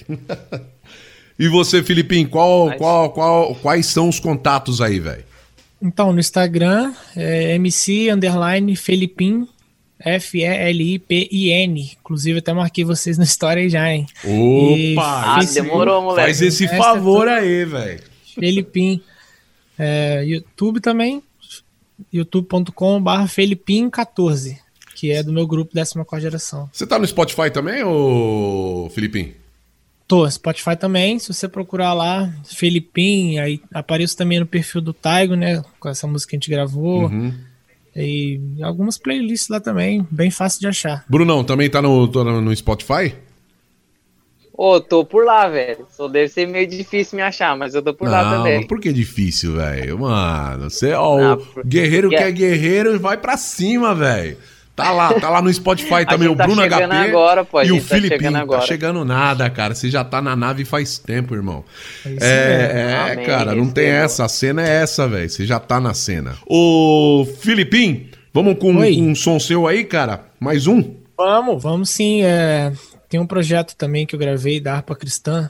E você, Filipinho, qual, Mas- qual, qual, quais são os contatos aí, velho? Então, no Instagram é MC underline Felipim, F-E-L-I-P-I-N. Inclusive, até marquei vocês na história aí já, hein? Opa! Ah, demorou, moleque. Faz esse favor é aí, velho. Felipim. É, YouTube também, youtube.com.br Felipim14, que é do meu grupo 14 geração. Você tá no Spotify também, ô Filipinho? Tô, Spotify também, se você procurar lá, Felipim, aí apareço também no perfil do Taigo, né, com essa música que a gente gravou, Uhum. E algumas playlists lá também, bem fácil de achar. Brunão, também tá no, no Spotify? Ô, tô por lá, velho. Só deve ser meio difícil me achar, mas eu tô por lá Não, também. mas por que difícil, velho? Mano, você, ó, Ah, o por- guerreiro que porque- é guerreiro vai pra cima, velho. Tá lá, tá lá no Spotify também o tá Bruno HP agora, pô, e o tá Filipinho. chegando Tá agora. chegando nada, cara. Você já tá na nave faz tempo, irmão. É isso É, é, Amém, cara, não tem essa. A cena é essa, velho. Você já tá na cena. Ô, Filipinho, vamos com, Oi. um som seu aí, cara? Mais um? Vamos, vamos sim. é, tem um projeto também que eu gravei da harpa cristã.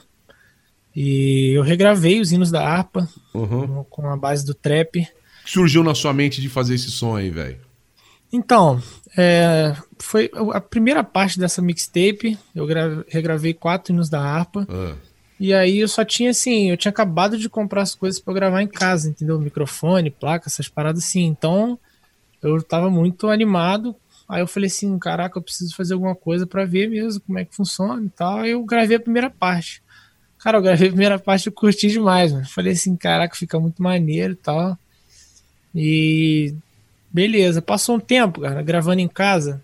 E eu regravei os hinos da harpa Uhum. com a base do trap. O que surgiu na sua mente de fazer esse som aí, velho? Então, é, foi a primeira parte dessa mixtape. Eu gra- regravei quatro hinos da harpa. Ah, E aí eu só tinha assim, eu tinha acabado de comprar as coisas pra eu gravar em casa, entendeu? Microfone, placa, essas paradas assim. Então, eu tava muito animado. Aí eu falei assim, caraca, eu preciso fazer alguma coisa pra ver mesmo como é que funciona e tal. Aí eu gravei a primeira parte. Cara, eu gravei a primeira parte e eu curti demais, mano. Falei assim, caraca, fica muito maneiro e tal. E beleza, passou um tempo, cara, gravando em casa.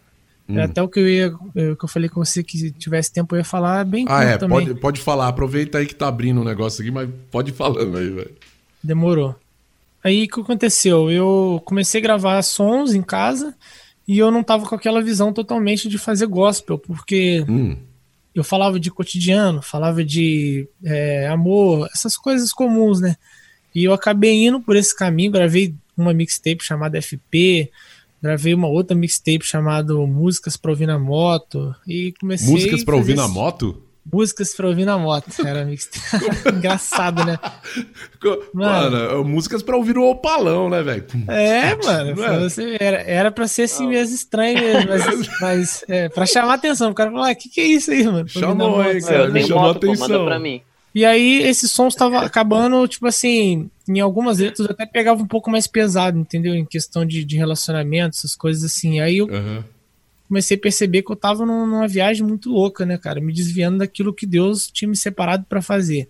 Hum. Até o que eu ia, o que eu falei com você que se tivesse tempo eu ia falar bem Ah, é, também. pode, pode falar. Aproveita aí que tá abrindo o negócio aqui, mas pode ir falando aí, velho. Demorou. Aí o que aconteceu? Eu comecei a gravar sons em casa e eu não tava com aquela visão totalmente de fazer gospel, porque Hum, eu falava de cotidiano, falava de é, amor, essas coisas comuns, né? E eu acabei indo por esse caminho, gravei uma mixtape chamada FP, gravei uma outra mixtape chamada Músicas pra ouvir na moto e comecei músicas pra a ouvir na moto? Músicas pra ouvir na moto, era mixtape. Engraçado, né? Mano. Mano, músicas pra ouvir o opalão, né, velho? É, mano, é? você, era, era pra ser assim mesmo estranho mesmo, mas, mas é, pra chamar atenção, o cara falou, ah, que que é isso aí, mano? Chamou aí, cara. me chamou atenção. manda pra mim. E aí, esse som estava acabando, tipo assim, em algumas letras até pegava um pouco mais pesado, entendeu? Em questão de, de relacionamento, essas coisas assim. Aí eu Aham. comecei a perceber que eu tava num- numa viagem muito louca, né, cara? Me desviando daquilo que Deus tinha me separado pra fazer.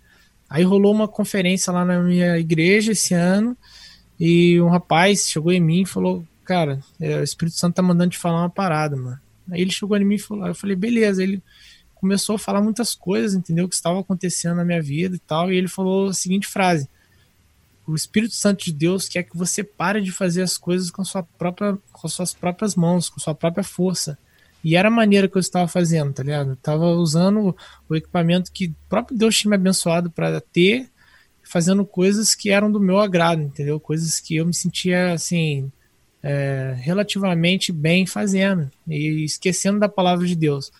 Aí rolou uma conferência lá na minha igreja esse ano e um rapaz chegou em mim e falou: Cara, é, o Espírito Santo tá mandando te falar uma parada, mano. Aí ele chegou em mim e falou: Eu falei, beleza. Ele começou a falar muitas coisas, entendeu? Que estava acontecendo na minha vida e tal. E ele falou a seguinte frase: O Espírito Santo de Deus quer que você pare de fazer as coisas com, sua própria, com suas próprias mãos, com sua própria força. E era a maneira que eu estava fazendo, tá ligado? Eu tava usando o equipamento que o próprio Deus tinha me abençoado para ter, fazendo coisas que eram do meu agrado, entendeu? Coisas que eu me sentia, assim, é, relativamente bem fazendo e esquecendo da palavra de Deus.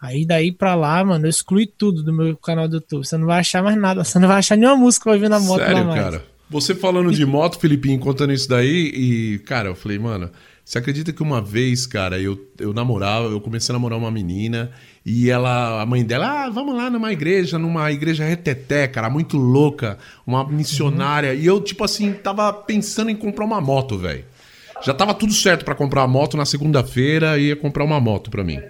Aí daí pra lá, mano, eu excluí tudo do meu canal do YouTube. Você não vai achar mais nada, você não vai achar nenhuma música pra ouvir na moto lá Sério, mais. cara? Você falando de moto, Filipinho, contando isso daí, e, cara, eu falei, mano, você acredita que uma vez, cara, eu, eu namorava, eu comecei a namorar uma menina, e ela, a mãe dela, ah, vamos lá numa igreja, numa igreja reteté, cara, muito louca, uma missionária, e eu, tipo assim, tava pensando em comprar uma moto, velho. Já tava tudo certo pra comprar a moto na segunda-feira, ia comprar uma moto pra mim.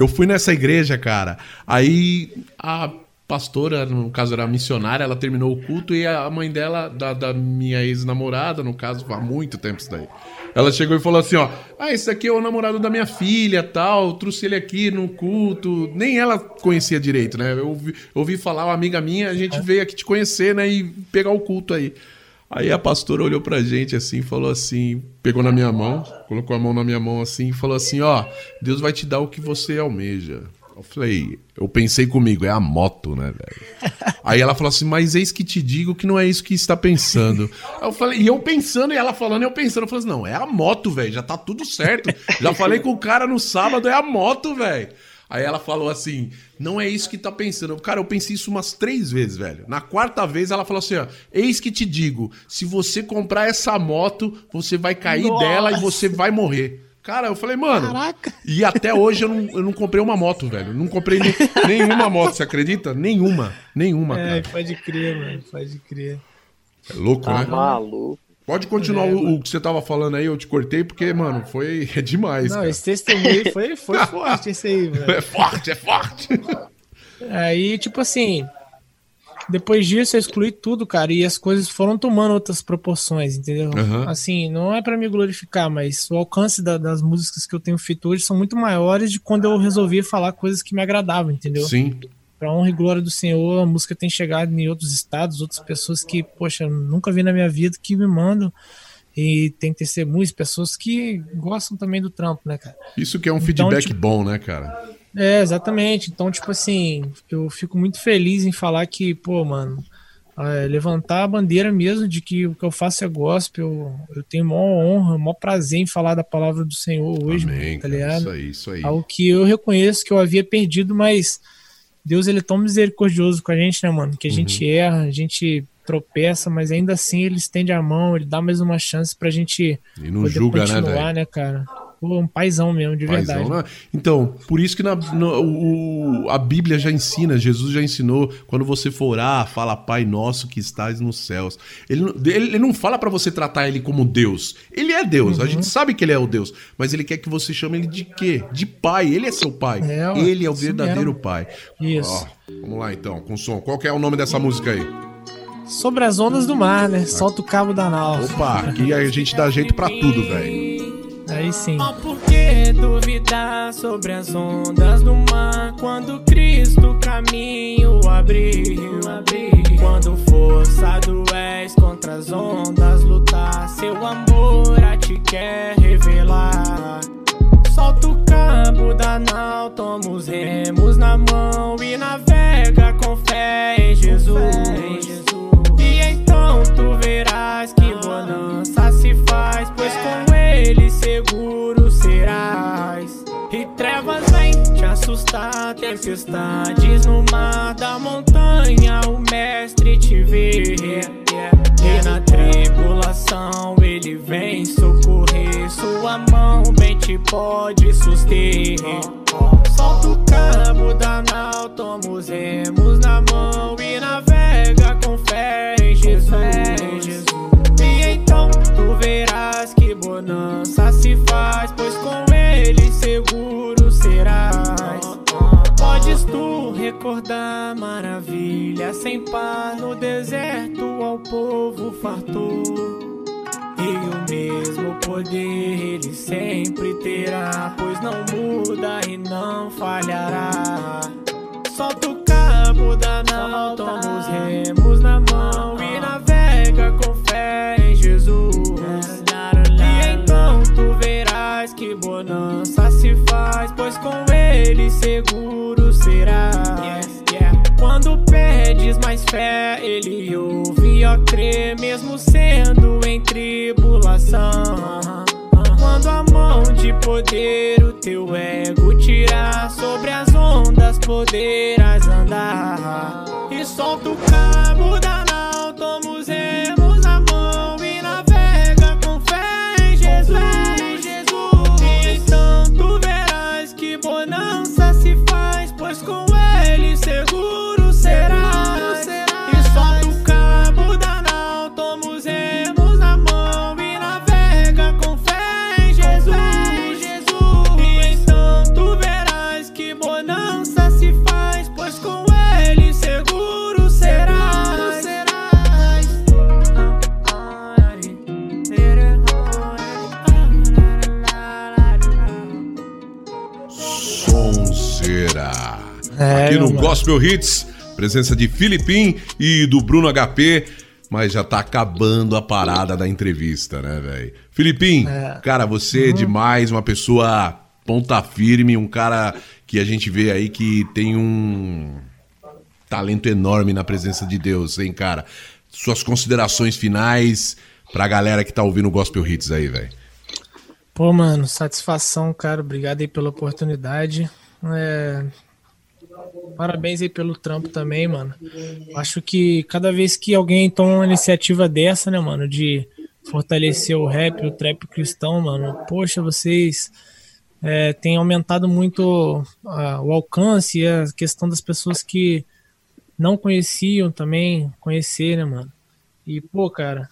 Eu fui nessa igreja, cara. Aí a pastora, no caso era missionária, ela terminou o culto e a mãe dela, da, da minha ex-namorada, no caso, há muito tempo isso daí. Ela chegou e falou assim, ó, ah, esse aqui é o namorado da minha filha, tal, trouxe ele aqui no culto. Nem ela conhecia direito, né? Eu ouvi, ouvi falar, uma amiga minha, a gente veio aqui te conhecer, né, e pegar o culto aí. Aí a pastora olhou pra gente assim, falou assim, pegou na minha mão, colocou a mão na minha mão assim e falou assim, ó, Deus vai te dar o que você almeja. Eu falei, eu pensei comigo, é a moto, né, velho? Aí ela falou assim, mas eis que te digo que não é isso que está pensando. Aí eu falei, e eu pensando, e ela falando, e eu pensando, eu falei assim, não, é a moto, velho, já tá tudo certo. Já falei com o cara no sábado, é a moto, velho. Aí ela falou assim: não é isso que tá pensando. Cara, eu pensei isso umas três vezes, velho. Na quarta vez ela falou assim: ó, eis que te digo: se você comprar essa moto, você vai cair Nossa. dela e você vai morrer. Cara, eu falei, mano. Caraca. E até hoje eu não, eu não comprei uma moto, velho. Não comprei nem- nenhuma moto, você acredita? Nenhuma. Nenhuma, É, cara. pode crer, mano. Pode crer. É louco, Tá né? maluco. Pode continuar É, o, o que você tava falando aí, eu te cortei, porque, mano, foi. É demais. Não, cara. esse testemunho foi, foi forte, esse aí, velho. É forte, é forte. Aí, tipo assim, depois disso eu excluí tudo, cara, e as coisas foram tomando outras proporções, entendeu? Aham. Assim, não é pra me glorificar, mas o alcance da- das músicas que eu tenho feito hoje são muito maiores de quando eu resolvi falar coisas que me agradavam, entendeu? Sim. Pra honra e glória do Senhor, a música tem chegado em outros estados, outras pessoas que, poxa, eu nunca vi na minha vida que me mandam. E tem testemunhos, pessoas que gostam também do trampo, né, cara? Isso que é um Então, feedback tipo- bom, né, cara? É, exatamente. Então, tipo assim, eu fico muito feliz em falar que, pô, mano, é, levantar a bandeira mesmo de que o que eu faço é gospel. Eu tenho maior honra, maior prazer em falar da palavra do Senhor hoje, Amém, tá cara. ligado? Isso aí, isso aí. Algo que eu reconheço que eu havia perdido, mas Deus ele é tão misericordioso com a gente, né, mano? Que a gente Uhum. erra, a gente tropeça, mas ainda assim ele estende a mão, ele dá mais uma chance pra gente E não julga, né, continuar, velho? né, cara? Pô, um paizão mesmo, de Paizão, verdade. né? Então, por isso que na, no- o- a Bíblia já ensina, Jesus já ensinou, quando você for orar, fala Pai nosso que estás nos céus. Ele, não- ele, ele não fala pra você tratar ele como Deus. Ele é Deus, Uhum. a gente sabe que ele é o Deus, mas ele quer que você chame ele de quê? De Pai. Ele é seu Pai. É, ele é o verdadeiro. Pai. Isso. Ó, vamos lá então, com som. Qual que é o nome dessa música aí? Sobre as ondas do mar, né? Solta o cabo da nau. Opa, aqui a gente dá jeito pra tudo, velho. Aí sim. Por que duvidar sobre as ondas do mar quando Cristo caminho abriu? Quando forçado és contra as ondas lutar, seu amor a ti quer revelar. Solta o cabo da nau, toma os remos na mão e navega com fé em Jesus. E então tu verás que bonança se faz, pois com ele seguro serás. E trevas vêm te assustar, tempestades no mar da montanha, o mestre te vê. E na tribulação ele vem socorrer, sua mão bem te pode suster. Solta o cabo da nau, toma os remos na mão e navega com fé em Jesus. Tu verás que bonança se faz, pois com ele seguro serás. Podes tu recordar maravilha sem par no deserto ao povo fartou. E o mesmo poder ele sempre terá, pois não muda e não falhará. Solta o cabo da nau, toma os remos na mão e navega com se faz, pois com ele seguro serás. Quando pedes mais fé, ele ouve, ó crer, mesmo sendo em tribulação. Quando a mão de poder o teu ego tirar, sobre as ondas poderás andar. E solta o cabo da É, aqui no mano. Gospel Hits. Presença de Filipim e do Bruno HP. Mas já tá acabando a parada da entrevista, né, velho? Filipim, É. cara, você é demais, uma pessoa ponta firme, um cara que a gente vê aí que tem um talento enorme na presença de Deus, hein, cara? Suas considerações finais pra galera que tá ouvindo o Gospel Hits aí, velho. Pô, mano, satisfação, cara. Obrigado aí pela oportunidade. É, Parabéns aí pelo trampo também, mano. Acho que cada vez que alguém toma uma iniciativa dessa, né, mano, de fortalecer o rap, o trap cristão, mano, poxa, vocês é, têm aumentado muito ah, o alcance e a questão das pessoas que não conheciam também conhecer, né, mano? E, pô, cara,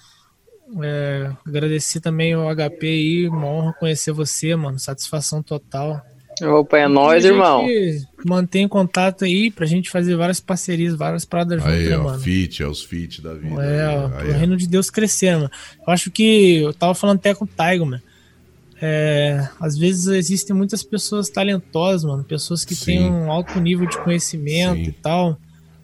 é, agradecer também ao HP aí, uma honra conhecer você, mano, satisfação total. Opa, é nóis, E a irmão. gente Mantém contato aí pra gente fazer várias parcerias, várias paradas juntas, Aí, né, ó, mano? fit, é os fit da vida. É, aí, ó, Aí, ó. reino de Deus crescendo. mano. Eu acho que eu tava falando até com o Taigo, mano. É, às vezes existem muitas pessoas talentosas, mano, pessoas que Sim. têm um alto nível de conhecimento Sim. e tal.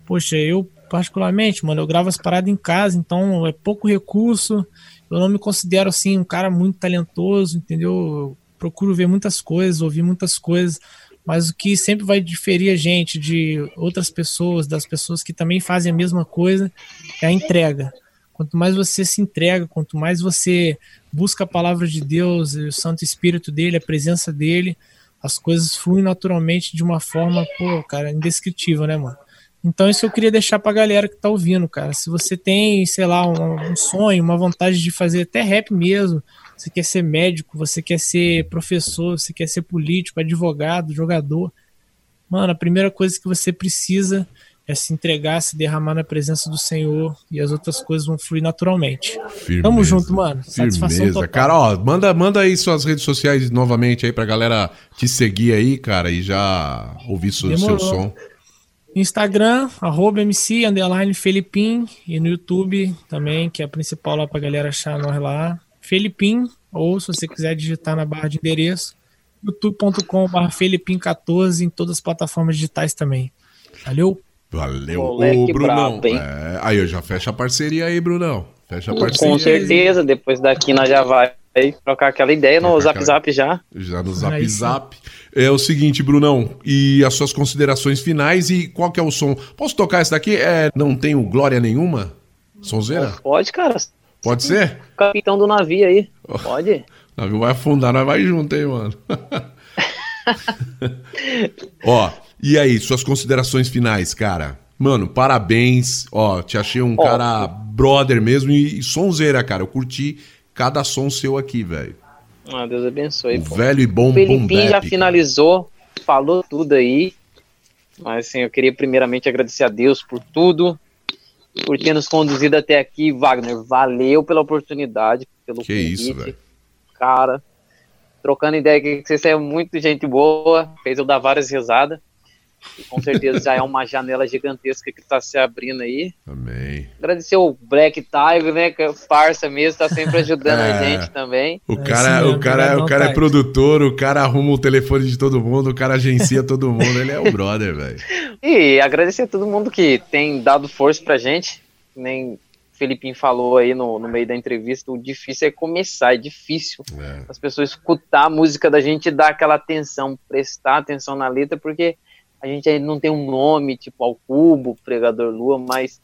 Poxa, eu particularmente, mano, eu gravo as paradas em casa, então é pouco recurso. Eu não me considero assim um cara muito talentoso, entendeu? Procuro ver muitas coisas, ouvir muitas coisas, mas o que sempre vai diferir a gente de outras pessoas, das pessoas que também fazem a mesma coisa, é a entrega. Quanto mais você se entrega, quanto mais você busca a palavra de Deus, o Santo Espírito dele, a presença dele, as coisas fluem naturalmente de uma forma, pô, cara, indescritível, né, mano? Então isso eu queria deixar pra galera que tá ouvindo, cara. Se você tem, sei lá, um, um sonho, uma vontade de fazer até rap mesmo, você quer ser médico, você quer ser professor, você quer ser político, advogado, jogador, mano, a primeira coisa que você precisa é se entregar, se derramar na presença do Senhor e as outras coisas vão fluir naturalmente. Firmeza. Tamo junto, mano. Satisfação Firmeza. total. Cara, ó, manda, manda aí suas redes sociais novamente aí pra galera te seguir aí, cara, e já ouvir seu, seu som. Instagram, arroba MC, underline Felipim, e no YouTube também, que é a principal lá pra galera achar nós lá. Felipim, ou se você quiser digitar na barra de endereço, youtube.com.br Felipim14 em todas as plataformas digitais também. Valeu? Valeu, Moleque ô Brunão. brabo? É, aí, eu já fecha a parceria aí, Brunão. Fecha a parceria. Com aí. certeza, depois daqui nós já vai trocar aquela ideia no Zap aquela- Zap já. Já no Zap Aí. Zap. É o seguinte, Brunão, e as suas considerações finais e qual que é o som? Posso tocar esse daqui? É, não tenho glória nenhuma? Sonzeira? Pode, cara. Pode ser? Capitão do navio aí. Pode. O navio vai afundar, nós vai junto, hein, mano? Ó, e aí, suas considerações finais, cara? Mano, parabéns. Ó, te achei um Ó. cara brother mesmo e, e sonzeira, cara. Eu curti cada som seu aqui, velho. Ah, Deus abençoe. O pô. velho e bom O Felipinho já finalizou, falou tudo aí. Mas assim, eu queria primeiramente agradecer a Deus por tudo, por ter nos conduzido até aqui. Wagner, valeu pela oportunidade, pelo Que isso, velho. Cara, trocando ideia aqui, que você é muito gente boa, fez eu dar várias risadas. E com certeza já é uma janela gigantesca que tá se abrindo aí. Amém. Agradecer o Black Tiger, né? Que é parça mesmo, tá sempre ajudando É. a gente também. O É cara, mesmo, o cara, o cara é produtor, o cara arruma o telefone de todo mundo, o cara agencia todo mundo, ele é o brother, velho. E agradecer a todo mundo que tem dado força pra gente. Nem o Felipinho falou aí no, no meio da entrevista, o difícil é começar, é difícil. É. As pessoas escutar a música da gente e dar aquela atenção, prestar atenção na letra, porque a gente aí não tem um nome, tipo ao Cubo, Pregador Lua, mas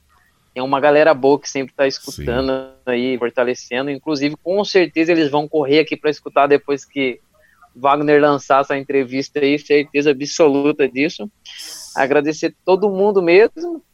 tem uma galera boa que sempre tá escutando aí, fortalecendo. Inclusive, com certeza eles vão correr aqui para escutar depois que Wagner lançar essa entrevista aí, certeza absoluta disso. Agradecer todo mundo mesmo.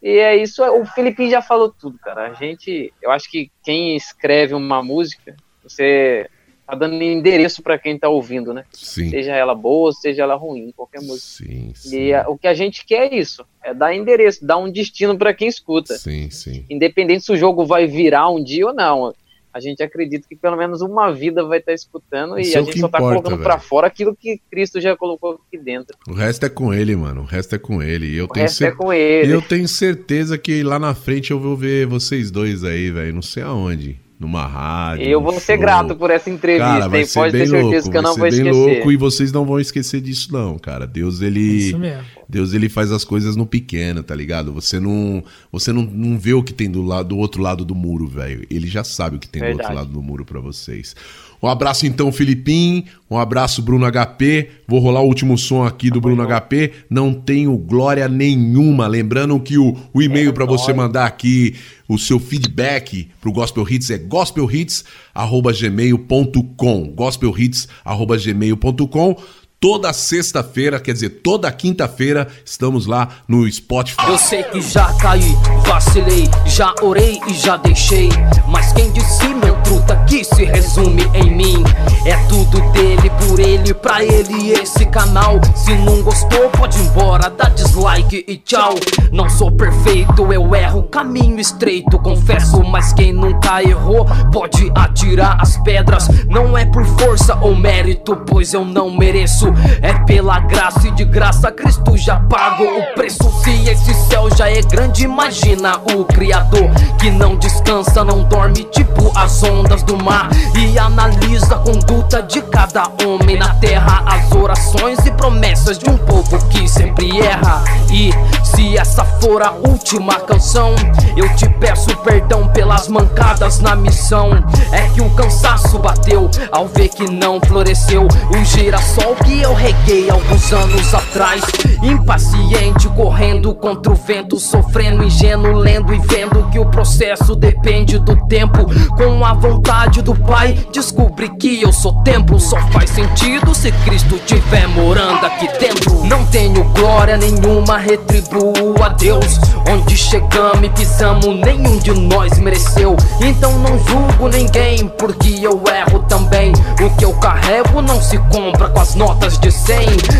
E é isso, o Felipinho já falou tudo, cara. A gente, eu acho que quem escreve uma música, você tá dando endereço para quem tá ouvindo, né? Sim. Seja ela boa, seja ela ruim, qualquer música. Sim, sim. E a- o que a gente quer é isso, é dar endereço, dar um destino para quem escuta. Sim, sim. Independente se o jogo vai virar um dia ou não. A gente acredita que pelo menos uma vida vai estar escutando Isso e é a gente só tá importa, colocando para fora aquilo que Cristo já colocou aqui dentro. O resto é com ele, mano. O resto é com ele. E eu O tenho resto é cer- com ele. Eu tenho certeza que lá na frente eu vou ver vocês dois aí, velho. Não sei aonde. Numa rádio. Eu vou ser show. grato por essa entrevista, Cara, vai hein? ser Pode bem ter certeza louco, que eu não vou esquecer. louco e vocês não vão esquecer disso não, cara. Deus ele Isso mesmo. Deus ele faz as coisas no pequeno, tá ligado? Você não você não, não vê o que tem do lado do outro lado do muro, velho. Ele já sabe o que tem do Verdade. outro lado do muro pra vocês. Um abraço então, Filipim. Um abraço, Bruno HP. Vou rolar o último som aqui do Bruno HP. Não tenho glória nenhuma. Lembrando que o, o e-mail pra você mandar aqui o seu feedback pro Gospel Hits é gospelhits@gmail.com. gospelhits@gmail.com. Toda sexta-feira, quer dizer, toda quinta-feira, estamos lá no Spotify. Eu sei que já caí, vacilei, já orei e já deixei. Mas quem disse meu truta que se resume em mim? É tudo dele, por ele, pra ele esse canal. Se não gostou, pode ir embora, dá dislike e tchau. Não sou perfeito, eu erro, caminho estreito, confesso. Mas quem nunca errou, pode atirar as pedras. Não é por força ou mérito, pois eu não mereço. É pela graça e de graça Cristo já pagou o preço. Se esse céu já é grande, imagina o Criador que não descansa, não dorme, tipo as ondas do mar. E analisa a conduta de cada homem na terra, as orações e promessas de um povo que sempre erra. E se essa for a última canção, eu te peço perdão pelas mancadas na missão. É que o cansaço bateu ao ver que não floresceu o girassol que eu reguei alguns anos atrás. Impaciente, correndo contra o vento, sofrendo, ingênuo, lendo e vendo que o processo depende do tempo. Com a vontade do Pai, descobri que eu sou templo. Só faz sentido se Cristo tiver morando aqui dentro. Não tenho glória nenhuma, retribuo a Deus. Onde chegamos e pisamos, nenhum de nós mereceu. Então não julgo ninguém, porque eu erro também. O que eu carrego não se compra com as notas de 100.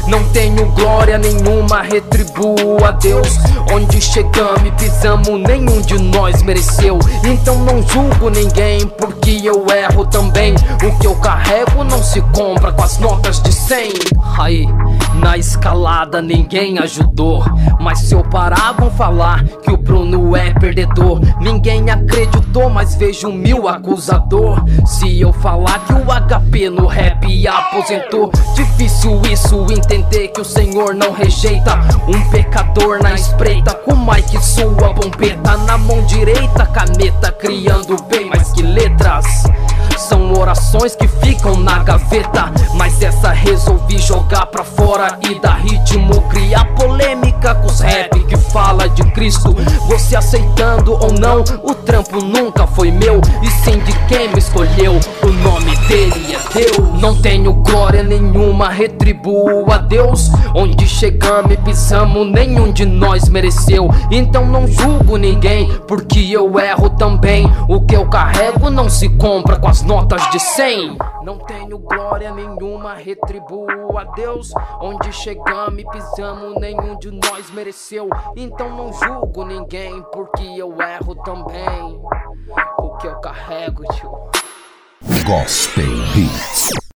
Não tenho glória nenhuma, retribuo a Deus. Onde chegamos e pisamos, nenhum de nós mereceu. Então não julgo ninguém, porque eu erro também. O que eu carrego não se compra com as notas de 100. Aí, na escalada ninguém ajudou. Mas se eu parar, vão falar que o Bruno é perdedor. Ninguém acreditou, mas vejo mil acusador. Se eu falar que o HP no rap aposentou, difícil isso entender que o Senhor não rejeita. Um pecador na espreita, com Mike sua bombeta na mão direita, caneta criando bem mais que letras. São orações que ficam na gaveta, mas essa resolvi jogar pra fora e dar ritmo, criar polêmica com os rap que fala de Cristo. Você aceitando ou não, o trampo nunca foi meu, e sim de quem me escolheu. O nome dele é Deus. Não tenho glória nenhuma, retribuo a Deus. Onde chegamos e pisamos, nenhum de nós mereceu. Então não julgo ninguém, porque eu erro também. O que eu carrego não se compra com as notas de 100. Não tenho glória nenhuma, retribuo a Deus. Onde chegamos e pisamos, nenhum de nós mereceu. Então não julgo ninguém, porque eu erro também. O que eu carrego, tio. Gospel Hits.